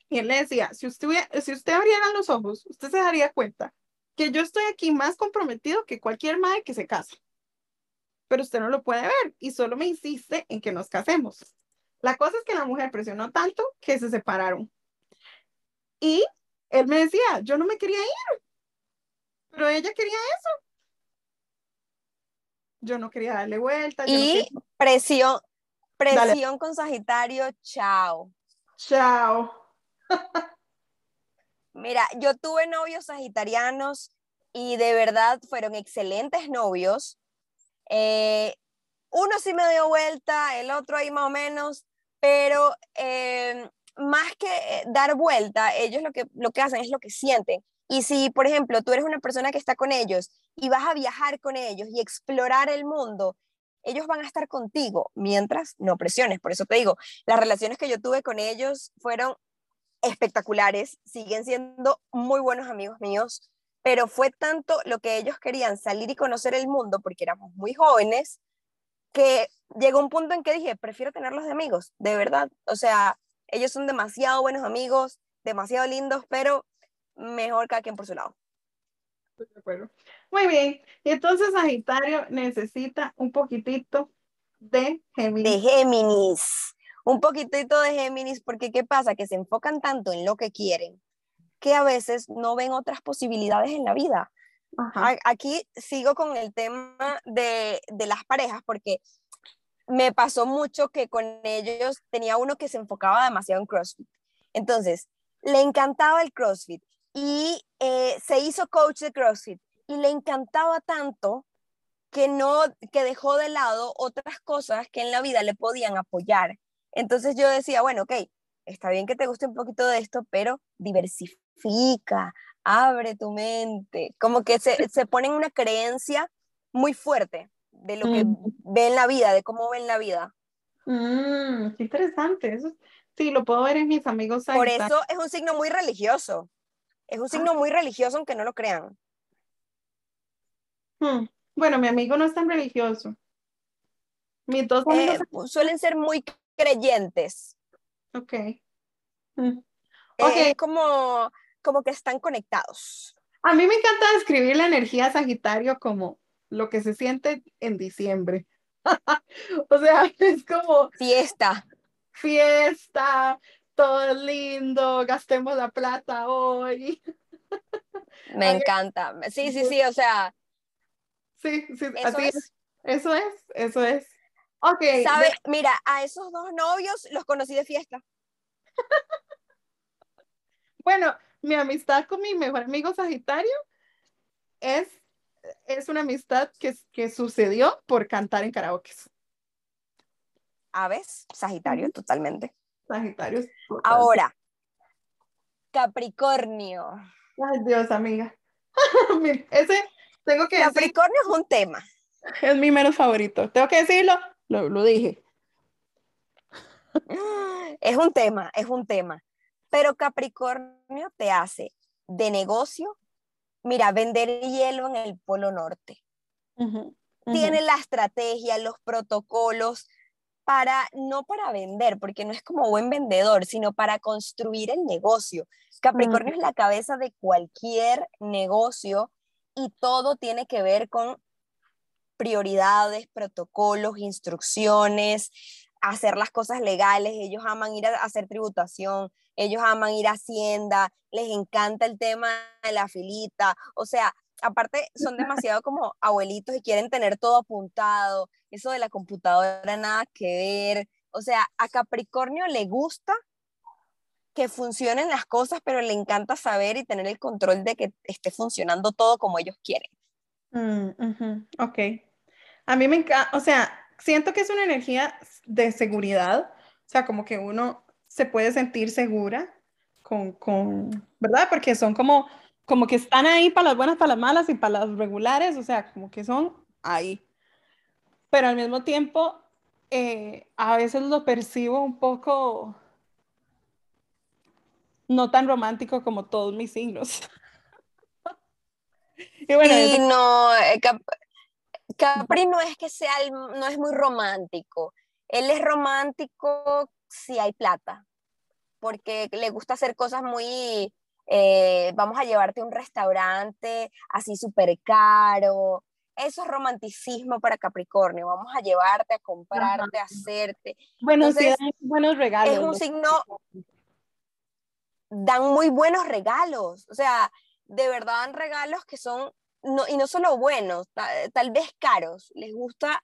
Y él le decía, si usted, si usted abriera los ojos, usted se daría cuenta que yo estoy aquí más comprometido que cualquier madre que se casa. Pero usted no lo puede ver y solo me insiste en que nos casemos. La cosa es que la mujer presionó tanto que se separaron. Y él me decía, yo no me quería ir, pero ella quería eso. Yo no quería darle vuelta. Y presión, presión con Sagitario, chao. Chao. <laughs> Mira, yo tuve novios sagitarianos y de verdad fueron excelentes novios. Eh, uno sí me dio vuelta, el otro ahí más o menos, pero eh, más que eh, dar vuelta, ellos lo que, lo que hacen es lo que sienten. Y si, por ejemplo, tú eres una persona que está con ellos y vas a viajar con ellos y explorar el mundo ellos van a estar contigo mientras no presiones. Por eso te digo, las relaciones que yo tuve con ellos fueron espectaculares, siguen siendo muy buenos amigos míos, pero fue tanto lo que ellos querían salir y conocer el mundo, porque éramos muy jóvenes, que llegó un punto en que dije, prefiero tenerlos de amigos, de verdad. O sea, ellos son demasiado buenos amigos, demasiado lindos, pero mejor cada quien por su lado. Muy bien. Y entonces Sagitario necesita un poquitito de Géminis. De Géminis. Un poquitito de Géminis, porque ¿qué pasa? Que se enfocan tanto en lo que quieren que a veces no ven otras posibilidades en la vida. Aquí sigo con el tema de, de las parejas, porque me pasó mucho que con ellos tenía uno que se enfocaba demasiado en CrossFit. Entonces, le encantaba el CrossFit y eh, se hizo coach de CrossFit y le encantaba tanto que no que dejó de lado otras cosas que en la vida le podían apoyar. Entonces yo decía, bueno, ok, está bien que te guste un poquito de esto, pero diversifica, abre tu mente, como que se, se pone en una creencia muy fuerte de lo que mm. ve en la vida, de cómo ven la vida. Mm, qué interesante, eso sí, lo puedo ver en mis amigos. Por eso es un signo muy religioso. Es un signo ah. muy religioso, aunque no lo crean. Hmm. Bueno, mi amigo no es tan religioso. Mis dos amigos eh, suelen ser muy creyentes. Ok. Hmm. okay. Es como, como que están conectados. A mí me encanta describir la energía Sagitario como lo que se siente en diciembre. <laughs> o sea, <laughs> es como... Fiesta. Fiesta, todo es lindo, gastemos la plata hoy. <laughs> Me encanta. Sí, sí, sí, o sea. Sí, sí, eso así es. Eso es, eso es. Ok. ¿Sabe? Mira, a esos dos novios los conocí de fiesta. <laughs> bueno, mi amistad con mi mejor amigo Sagitario es, es una amistad que, que sucedió por cantar en karaoke. Aves, Sagitario, totalmente. Sagitario. Ahora, Capricornio. Ay, Dios, amiga. <laughs> ese tengo que Capricornio es un tema. Es mi menos favorito. Tengo que decirlo, lo, lo dije. <laughs> Es un tema, es un tema. Pero Capricornio te hace de negocio, mira, vender hielo en el Polo Norte. Tiene la estrategia, los protocolos, para, no para vender, porque no es como buen vendedor, sino para construir el negocio. Capricornio es la cabeza de cualquier negocio y todo tiene que ver con prioridades, protocolos, instrucciones, hacer las cosas legales. Ellos aman ir a hacer tributación, ellos aman ir a Hacienda, les encanta el tema de la filita. O sea, aparte son <laughs> demasiado como abuelitos y quieren tener todo apuntado. Eso de la computadora nada que ver. O sea, a Capricornio le gusta que funcionen las cosas, pero le encanta saber y tener el control de que esté funcionando todo como ellos quieren. Mm, ok. A mí me encanta, o sea, siento que es una energía de seguridad, o sea, como que uno se puede sentir segura con, con ¿verdad? Porque son como como que están ahí para las buenas, para las malas y para las regulares, o sea, como que son ahí. Pero al mismo tiempo, eh, a veces lo percibo un poco no tan romántico como todos mis signos. <laughs> y bueno, no, eh, Capri no es que sea, no es muy romántico. Él es romántico si hay plata, porque le gusta hacer cosas muy eh, vamos a llevarte a un restaurante así súper caro. Eso es romanticismo para Capricornio. Vamos a llevarte a comprarte, a hacerte. Bueno, sí, buenos regalos. Es un signo. Dan muy buenos regalos. O sea, de verdad dan regalos que son. No, y no solo buenos, tal, vez caros. Les gusta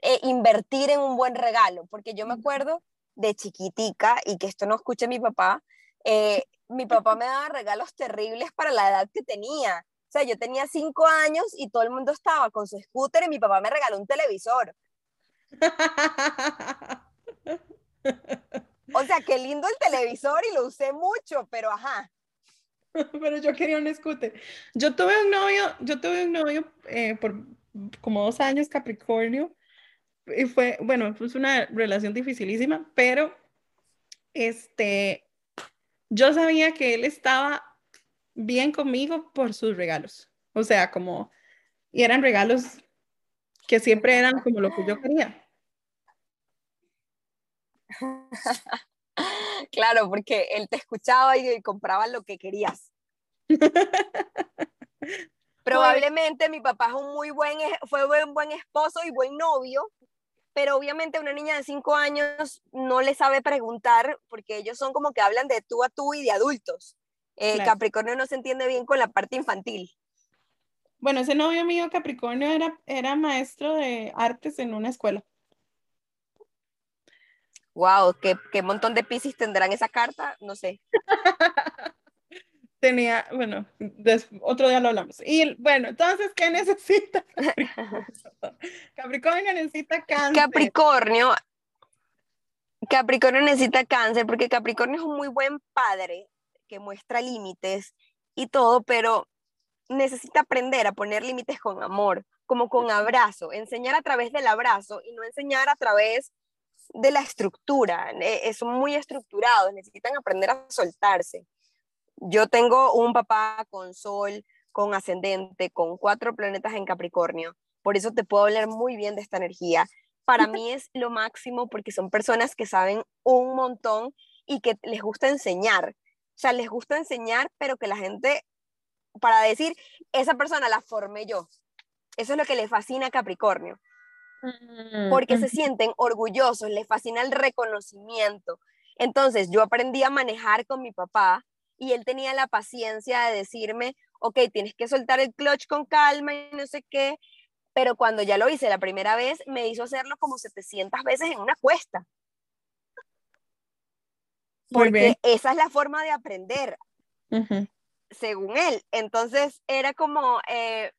eh, invertir en un buen regalo. Porque yo me acuerdo de chiquitica, y que esto no escuche mi papá, eh, mi <laughs> papá me daba regalos terribles para la edad que tenía. O sea, yo tenía cinco años y todo el mundo estaba con su scooter y mi papá me regaló un televisor. O sea, qué lindo el televisor y lo usé mucho, pero ajá. <laughs> Pero yo quería un scooter. Yo tuve un novio, yo tuve un novio eh, por como dos años, Capricornio, y fue, bueno, fue una relación dificilísima, pero este, yo sabía que él estaba bien conmigo por sus regalos. O sea, como, y eran regalos que siempre eran como lo que yo quería. <laughs> Claro, porque él te escuchaba y compraba lo que querías. <laughs> Probablemente mi papá es un muy buen, fue un buen esposo y buen novio, pero obviamente una niña de cinco años no le sabe preguntar porque ellos son como que hablan de tú a tú y de adultos. Eh, Capricornio no se entiende bien con la parte infantil. Bueno, ese novio mío Capricornio era, era maestro de artes en una escuela. Wow, ¿qué, qué montón de piscis tendrán esa carta? No sé. <laughs> tenía, bueno, otro día lo hablamos. Y bueno, entonces, ¿qué necesita <laughs> Capricornio? necesita cáncer. Capricornio, Capricornio necesita cáncer porque Capricornio es un muy buen padre que muestra límites y todo, pero necesita aprender a poner límites con amor, como con abrazo, enseñar a través del abrazo y no enseñar a través de la estructura. Eh, son muy estructurados, necesitan aprender a soltarse. Yo tengo un papá con sol, con ascendente, con cuatro planetas en Capricornio. Por eso te puedo hablar muy bien de esta energía. Para <laughs> mí es lo máximo porque son personas que saben un montón y que les gusta enseñar. O sea, les gusta enseñar, pero que la gente, para decir, esa persona la formé yo. Eso es lo que le fascina a Capricornio. Mm, porque se sienten orgullosos, les fascina el reconocimiento. Entonces, yo aprendí a manejar con mi papá y él tenía la paciencia de decirme, ok, tienes que soltar el clutch con calma y no sé qué, pero cuando ya lo hice la primera vez, me hizo hacerlo como 700 veces en una cuesta. Porque esa es la forma de aprender, según él. Entonces, era como, eh,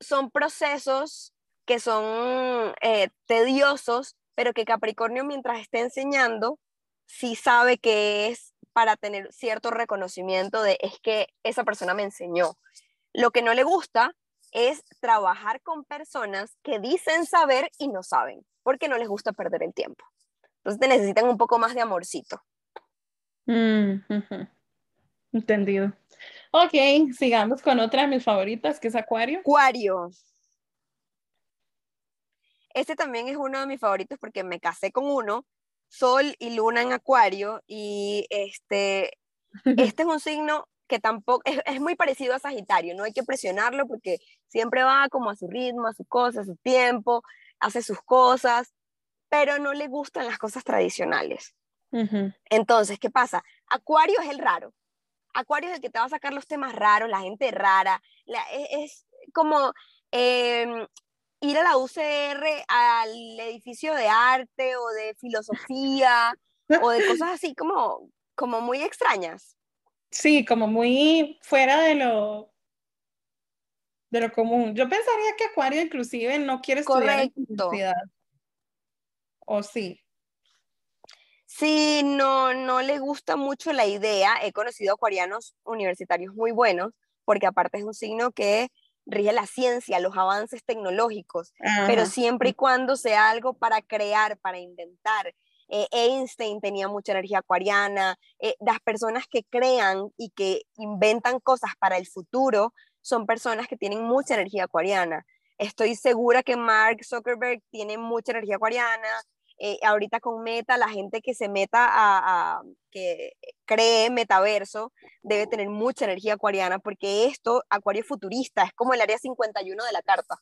son procesos que son eh, tediosos, pero que Capricornio mientras esté enseñando, sí sabe que es para tener cierto reconocimiento de es que esa persona me enseñó. Lo que no le gusta es trabajar con personas que dicen saber y no saben, porque no les gusta perder el tiempo. Entonces te necesitan un poco más de amorcito. Mm, <laughs> Entendido. Ok, sigamos con otra de mis favoritas, que es Acuario. Acuario. Este también es uno de mis favoritos porque me casé con uno Sol y Luna en Acuario y este, <laughs> este es un signo que tampoco es, muy parecido a Sagitario, no hay que presionarlo porque siempre va como a su ritmo, a su cosa, a su tiempo, hace sus cosas, pero no le gustan las cosas tradicionales. Entonces, ¿qué pasa? Acuario es el raro. Acuario es el que te va a sacar los temas raros, la gente rara. es, como em, ir a la UCR al edificio de arte o de filosofía o de cosas así como, como muy extrañas. Sí, como muy fuera de lo de lo común. Yo pensaría que Acuario inclusive no quiere estudiar en universidad. ¿O sí? Sí, no, no le gusta mucho la idea. He conocido acuarianos universitarios muy buenos, porque aparte es un signo que rige la ciencia, los avances tecnológicos, pero siempre y cuando sea algo para crear, para inventar. Eh, Einstein tenía mucha energía acuariana, eh, las personas que crean y que inventan cosas para el futuro son personas que tienen mucha energía acuariana. Estoy segura que Mark Zuckerberg tiene mucha energía acuariana, eh, ahorita con Meta, la gente que se meta a, que cree metaverso debe tener mucha energía acuariana porque esto, acuario futurista, es como el área 51 de la carta.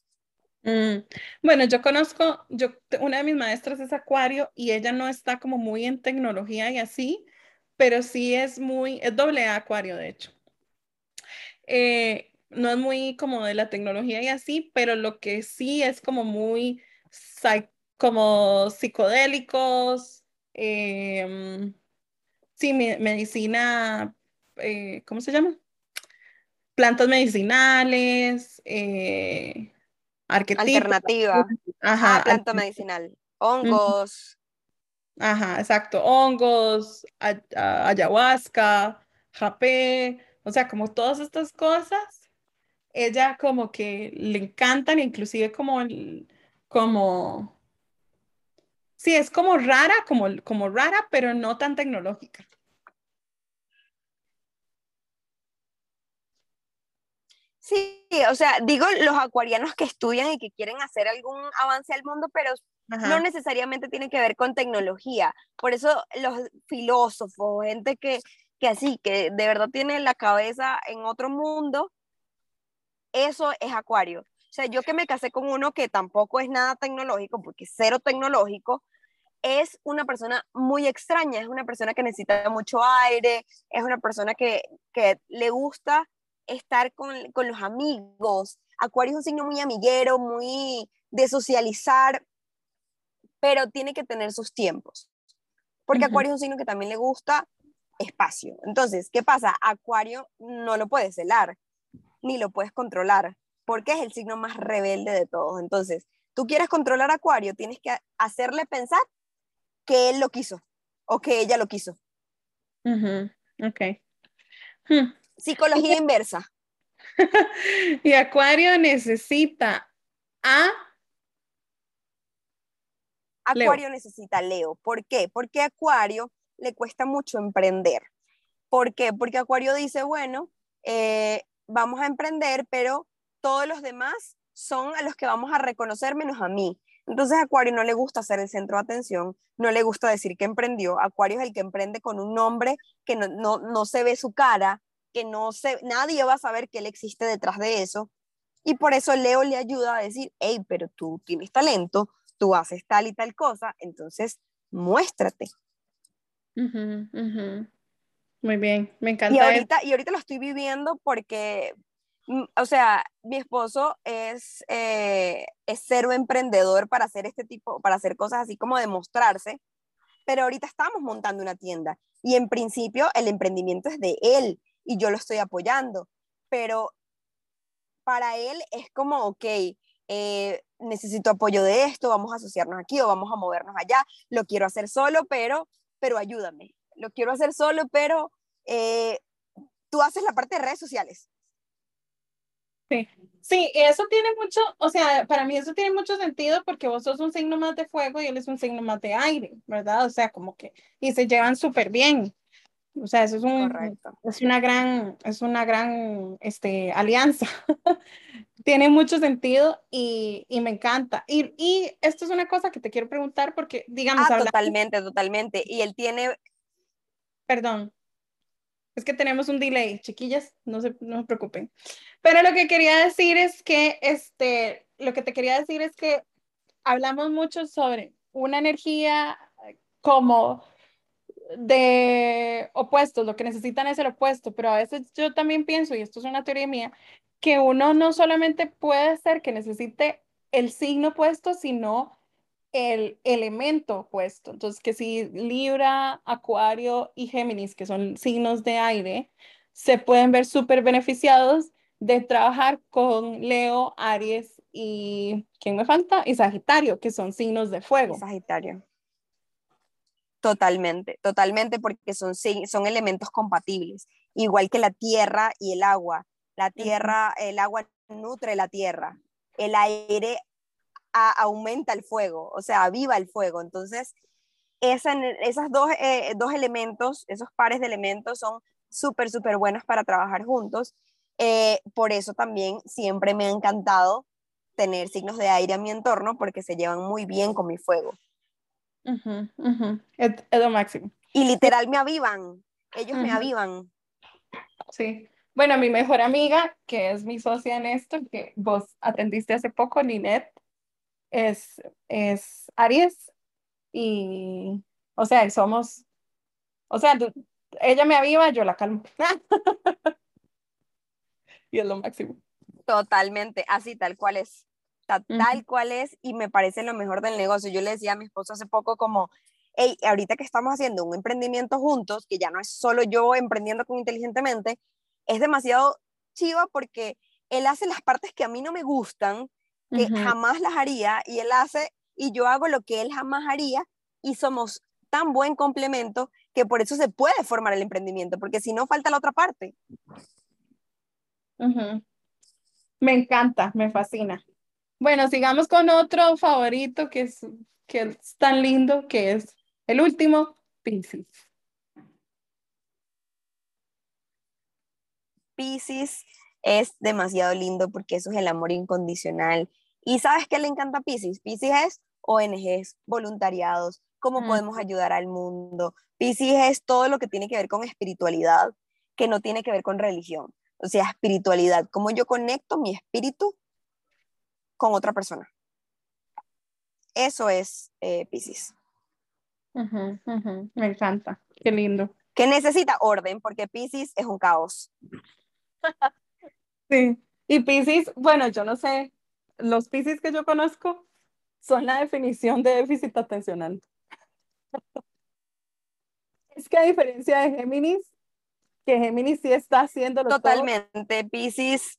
Mm, bueno, yo conozco, yo, una de mis maestras es acuario y ella no está como muy en tecnología y así, pero sí es muy, es doble acuario de hecho. Eh, no es muy como de la tecnología y así, pero lo que sí es como muy como psicodélicos, em, sí, medicina, eh, ¿cómo se llama? Plantas medicinales, eh, Alternativa. Ajá. Ah, planta medicinal. Hongos. Ajá, exacto. Hongos, ayahuasca, japé, o sea, como todas estas cosas, ella como que le encantan, inclusive como, como sí, es como rara, como, como rara, pero no tan tecnológica. Sí, o sea, digo los acuarianos que estudian y que quieren hacer algún avance al mundo, pero no necesariamente tiene que ver con tecnología. Por eso los filósofos, gente que, que así, que de verdad tiene la cabeza en otro mundo, eso es acuario. O sea, yo que me casé con uno que tampoco es nada tecnológico, porque cero tecnológico, es una persona muy extraña, es una persona que necesita mucho aire, es una persona que, que le gusta estar con, con, los amigos. Acuario es un signo muy amiguero, muy de socializar, pero tiene que tener sus tiempos. Porque Acuario es un signo que también le gusta espacio. Entonces, ¿qué pasa? Acuario no lo puedes celar, ni lo puedes controlar, porque es el signo más rebelde de todos. Entonces, tú quieres controlar Acuario, tienes que hacerle pensar que él lo quiso o que ella lo quiso. Ok. Hmm. Psicología inversa. <laughs> y Acuario necesita a... Acuario necesita Leo. ¿Por qué? Porque Acuario le cuesta mucho emprender. ¿Por qué? Porque Acuario dice, bueno, eh, vamos a emprender, pero todos los demás son a los que vamos a reconocer menos a mí. Entonces Acuario no le gusta ser el centro de atención, no le gusta decir que emprendió. Acuario es el que emprende con un nombre que no, no, no se ve su cara, que no se, nadie va a saber que él existe detrás de eso. Y por eso Leo le ayuda a decir, hey, pero tú tienes talento, tú haces tal y tal cosa, entonces muéstrate. Muy bien, me encanta. Y ahorita, y ahorita lo estoy viviendo porque, o sea, mi esposo es, eh, es cero emprendedor para hacer este tipo, para hacer cosas así como demostrarse, pero ahorita estamos montando una tienda y en principio el emprendimiento es de él y yo lo estoy apoyando, pero para él es como, ok, eh, necesito apoyo de esto, vamos a asociarnos aquí o vamos a movernos allá, lo quiero hacer solo, pero, pero ayúdame, lo quiero hacer solo, pero eh, tú haces la parte de redes sociales. Sí, sí, eso tiene mucho, o sea, para mí eso tiene mucho sentido porque vos sos un signo más de fuego y él es un signo más de aire, ¿verdad? O sea, como que, y se llevan súper bien. O sea, eso es, un, es una gran, es una gran este, alianza. <laughs> Tiene mucho sentido y, y me encanta. Y, y, esto es una cosa que te quiero preguntar porque, digamos... Ah, totalmente, totalmente. Y él tiene... Perdón. Es que tenemos un delay, chiquillas, no se, no se preocupen. Pero lo que quería decir es que, este, lo que te quería decir es que hablamos mucho sobre una energía como de opuestos, lo que necesitan es el opuesto, pero a veces yo también pienso, y esto es una teoría mía, que uno no solamente puede ser que necesite el signo opuesto, sino el elemento opuesto. Entonces, que si Libra, Acuario y Géminis, que son signos de aire, se pueden ver súper beneficiados de trabajar con Leo, Aries y, ¿quién me falta? Y Sagitario, que son signos de fuego. Sagitario. Totalmente, totalmente, porque son, son elementos compatibles, igual que la tierra y el agua. La tierra, el agua nutre la tierra, el aire aumenta el fuego, o sea, aviva el fuego. Entonces, esa, esas dos, eh, dos, elementos, esos pares de elementos son súper, súper buenos para trabajar juntos. Eh, por eso también siempre me ha encantado tener signos de aire a mi entorno porque se llevan muy bien con mi fuego. Es, lo máximo. Y literal me avivan, ellos me avivan. Sí. Bueno, mi mejor amiga, que es mi socia en esto, que vos atendiste hace poco, Ninette, es, es Aries y, o sea, somos, o sea, ella me aviva, yo la calmo. <laughs> y es lo máximo. Totalmente, así tal cual es tal cual es y me parece lo mejor del negocio. Yo le decía a mi esposo hace poco como, hey, ahorita que estamos haciendo un emprendimiento juntos, que ya no es solo yo emprendiendo con inteligentemente, es demasiado chiva porque él hace las partes que a mí no me gustan, que jamás las haría, y él hace, y yo hago lo que él jamás haría, y somos tan buen complemento que por eso se puede formar el emprendimiento, porque si no falta la otra parte. Me encanta, me fascina. Bueno, sigamos con otro favorito que es que es tan lindo, que es el último, Pisces. Pisces es demasiado lindo porque eso es el amor incondicional. ¿Y sabes qué le encanta a Pisces? Pisces es ONGs, voluntariados, cómo podemos ayudar al mundo. Pisces es todo lo que tiene que ver con espiritualidad, que no tiene que ver con religión. O sea, espiritualidad, cómo yo conecto mi espíritu con otra persona. Eso es eh, Pisces. Me encanta, qué lindo. Que necesita orden, porque Pisces es un caos. <laughs> sí, y Pisces, bueno, yo no sé, los Pisces que yo conozco son la definición de déficit atencional. es que a diferencia de Géminis, que Géminis sí está haciendo Totalmente, Pisces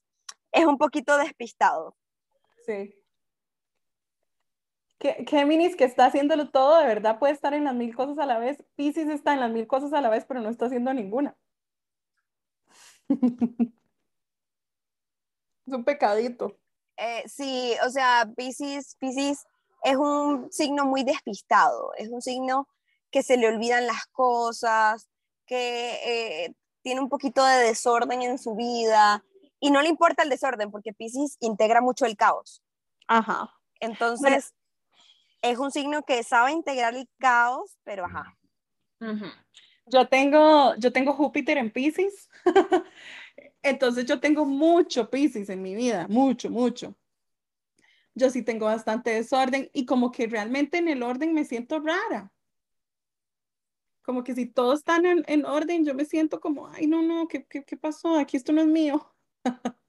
es un poquito despistado. Sí. Que, Géminis que está haciéndolo todo, de verdad puede estar en las mil cosas a la vez. Pisces está en las mil cosas a la vez, pero no está haciendo ninguna. <laughs> es un pecadito. Eh, sí, o sea, Pisces, Pisces es un signo muy despistado, es un signo que se le olvidan las cosas, que eh, tiene un poquito de desorden en su vida y no le importa el desorden porque Pisces integra mucho el caos. Ajá. Entonces, es un signo que sabe integrar el caos, pero ajá. Yo tengo, yo tengo Júpiter en Pisces, <laughs> entonces yo tengo mucho Pisces en mi vida, mucho, mucho yo sí tengo bastante desorden y como que realmente en el orden me siento rara. Como que si todos están en, orden, yo me siento como, ay, no, no, ¿qué, qué, pasó? Aquí esto no es mío. <laughs>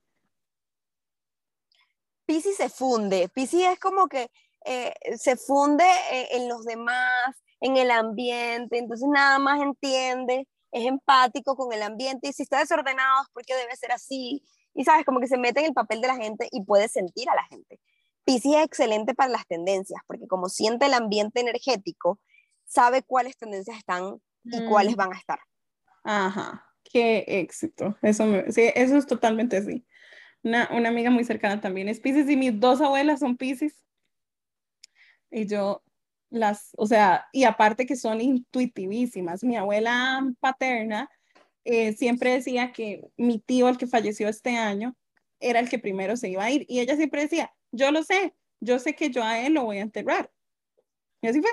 Pisces se funde, Pisces es como que eh, se funde eh, en los demás, en el ambiente, entonces nada más entiende, es empático con el ambiente y si está desordenado es porque debe ser así. Y sabes, como que se mete en el papel de la gente y puede sentir a la gente. Pisces es excelente para las tendencias, porque como siente el ambiente energético, sabe cuáles tendencias están y cuáles mm. van a estar. Ajá, qué éxito. Eso, sí, eso es totalmente así. Una, una, amiga muy cercana también es Pisces y mis dos abuelas son Pisces. Y yo las, o sea, y aparte que son intuitivísimas. Mi abuela paterna eh, siempre decía que mi tío, el que falleció este año, era el que primero se iba a ir. Y ella siempre decía, yo lo sé, yo sé que yo a él lo voy a enterrar. Y así fue.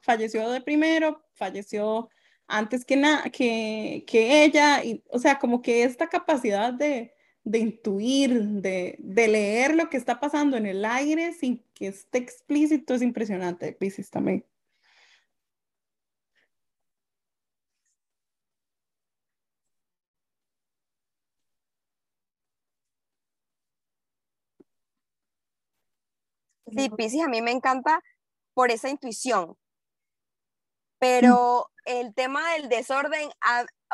Falleció de primero, falleció antes que, que, que ella, y, o sea, como que esta capacidad de, de intuir, de, de, leer lo que está pasando en el aire sin que esté explícito es impresionante, Pisces también. Sí, Pisces a mí me encanta por esa intuición, pero el tema del desorden,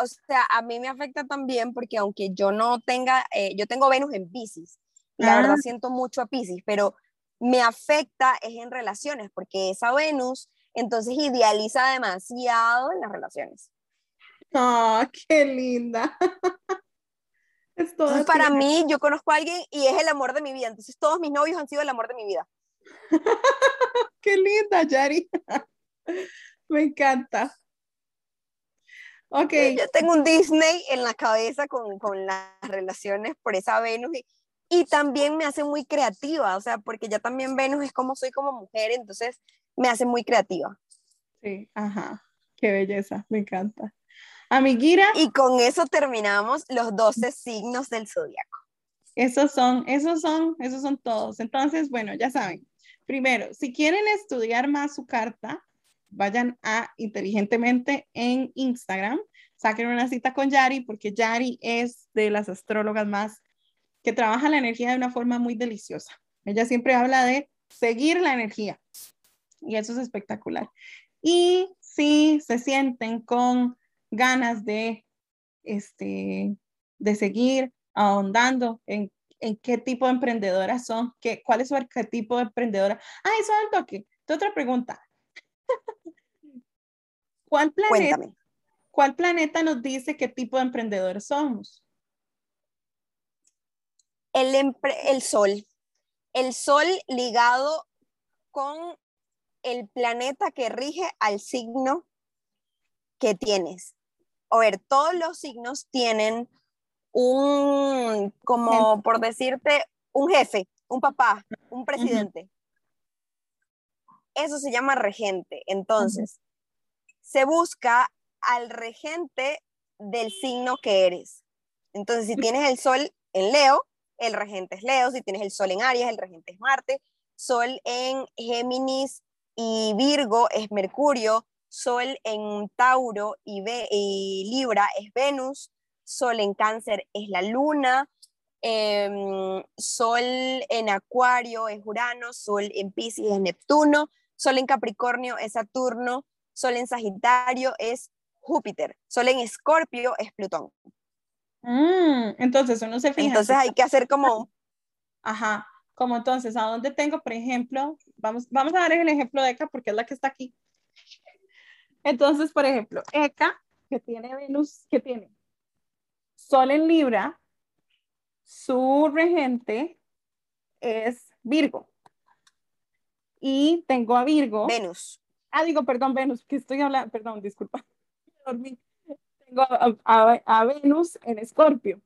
o sea, a mí me afecta también porque aunque yo no tenga, eh, yo tengo Venus en Pisces, la verdad ah. siento mucho a Pisces, pero me afecta es en relaciones, porque esa Venus entonces idealiza demasiado en las relaciones. ¡Ah, qué linda! <laughs> Entonces, para mí, yo conozco a alguien y es el amor de mi vida. Entonces, todos mis novios han sido el amor de mi vida. <laughs> Qué linda, Yari. <laughs> Me encanta. Ok. Yo tengo un Disney en la cabeza con, con las relaciones por esa Venus y, y, también me hace muy creativa, o sea, porque ya también Venus es como soy como mujer, entonces me hace muy creativa. Sí, ajá. Qué belleza, me encanta. Amiguira. Y con eso terminamos los 12 signos del zodiaco. Esos son, esos son, esos son todos. Entonces, bueno, ya saben, Primero, si quieren estudiar más su carta, vayan a Inteligentemente en Instagram, saquen una cita con Yari, porque Yari es de las astrólogas más que trabaja la energía de una forma muy deliciosa. Ella siempre habla de seguir la energía y eso es espectacular. Y si se sienten con ganas de, este, de seguir ahondando en en qué tipo de emprendedoras son, qué, cuál es su arquetipo de emprendedora. Ah, eso es toque. Otra pregunta. <laughs> ¿Cuál planeta, ¿Cuál planeta nos dice qué tipo de emprendedores somos? El, el sol. El sol ligado con el planeta que rige al signo que tienes. A ver, todos los signos tienen un, como por decirte, un jefe, un papá, un presidente. Eso se llama regente. Entonces, se busca al regente del signo que eres. Entonces, si tienes el sol en Leo, el regente es Leo. Si tienes el sol en Aries, el regente es Marte. Sol en Géminis y Virgo es Mercurio. Sol en Tauro y, Libra es Venus. Sol en Cáncer es la Luna. Em, sol en Acuario es Urano. Sol en Pisces es Neptuno. Sol en Capricornio es Saturno. Sol en Sagitario es Júpiter. Sol en Escorpio es Plutón. Mm, entonces uno se fija. Entonces hay que hacer como... <laughs> Ajá, como entonces, ¿a dónde tengo, por ejemplo? Vamos, vamos a dar el ejemplo de Eka porque es la que está aquí. Entonces, por ejemplo, Eka, que tiene Venus, que tiene Sol en Libra, su regente es Virgo. Y tengo a Virgo. Venus. Ah, digo, perdón, Venus, que estoy hablando, perdón, disculpa. <laughs> Dormí a, Venus en Escorpio.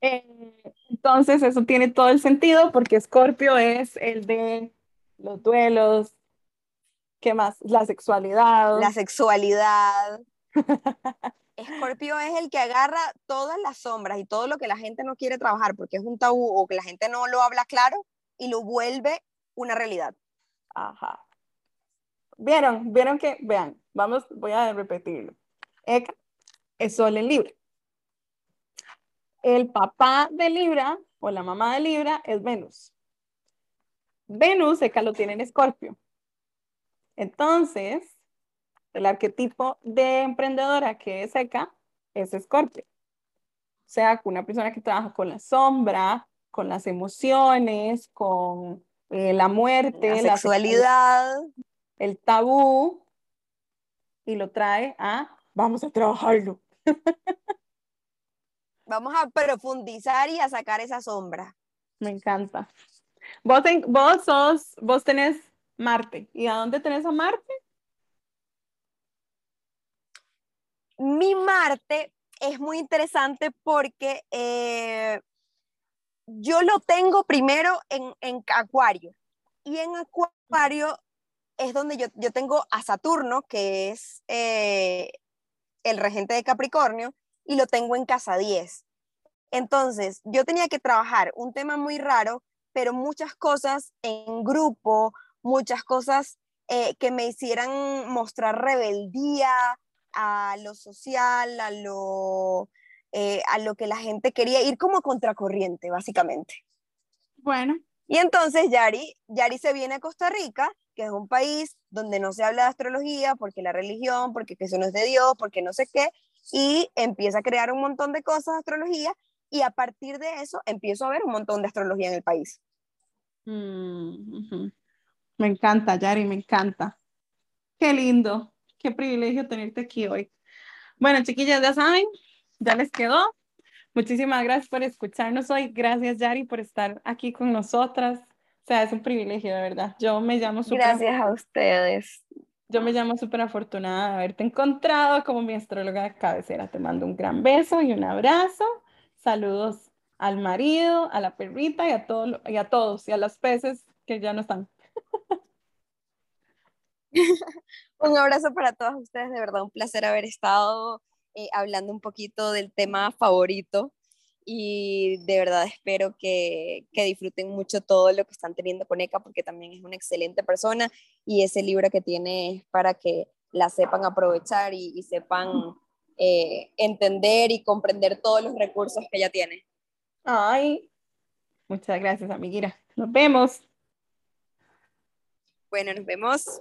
Eh, entonces, eso tiene todo el sentido porque Escorpio es el de los duelos, ¿qué más? La sexualidad. La sexualidad. <laughs> Escorpio es el que agarra todas las sombras y todo lo que la gente no quiere trabajar porque es un tabú o que la gente no lo habla claro y lo vuelve una realidad. Ajá. ¿Vieron? ¿Vieron que? Vean, vamos, voy a repetirlo. Eka es Sol en Libra. El papá de Libra o la mamá de Libra es Venus. Venus, Eka lo tiene en Escorpio. Entonces, el arquetipo de emprendedora que es Eka es Escorpio. O sea, una persona que trabaja con la sombra, con las emociones, con eh, la muerte, la sexualidad el tabú y lo trae a vamos a trabajarlo. <laughs> Vamos a profundizar y a sacar esa sombra. Me encanta. Vos, vos sos, vos tenés Marte. ¿Y a dónde tenés a Marte? Mi Marte es muy interesante porque eh, yo lo tengo primero en, en Acuario. Y en Acuario es donde yo, tengo a Saturno, que es eh, el regente de Capricornio, y lo tengo en casa 10. Entonces, yo tenía que trabajar un tema muy raro, pero muchas cosas en grupo, muchas cosas eh, que me hicieran mostrar rebeldía a lo social, a lo, eh, a lo que la gente quería, ir como contracorriente, básicamente. Bueno. Y entonces Yari, Yari se viene a Costa Rica que es un país donde no se habla de astrología, porque la religión, porque eso no es de Dios, porque no sé qué, y empieza a crear un montón de cosas de astrología, y a partir de eso empiezo a ver un montón de astrología en el país. Mm, me encanta, Yari, me encanta. Qué lindo, qué privilegio tenerte aquí hoy. Bueno, chiquillas, ya saben, ya les quedó. Muchísimas gracias por escucharnos hoy. Gracias, Yari, por estar aquí con nosotras. O sea, es un privilegio, de verdad. Yo me llamo súper... Gracias a ustedes. Yo me llamo súper afortunada de haberte encontrado como mi astróloga de cabecera. Te mando un gran beso y un abrazo. Saludos al marido, a la perrita y a, todo, y a todos y a los peces que ya no están. <laughs> un abrazo para todos ustedes, de verdad, un placer haber estado eh, hablando un poquito del tema favorito y de verdad espero que, que, disfruten mucho todo lo que están teniendo con Eka porque también es una excelente persona y ese libro que tiene es para que la sepan aprovechar y, sepan eh, entender y comprender todos los recursos que ella tiene. Ay, muchas gracias, amiguita. Nos vemos. Bueno, nos vemos.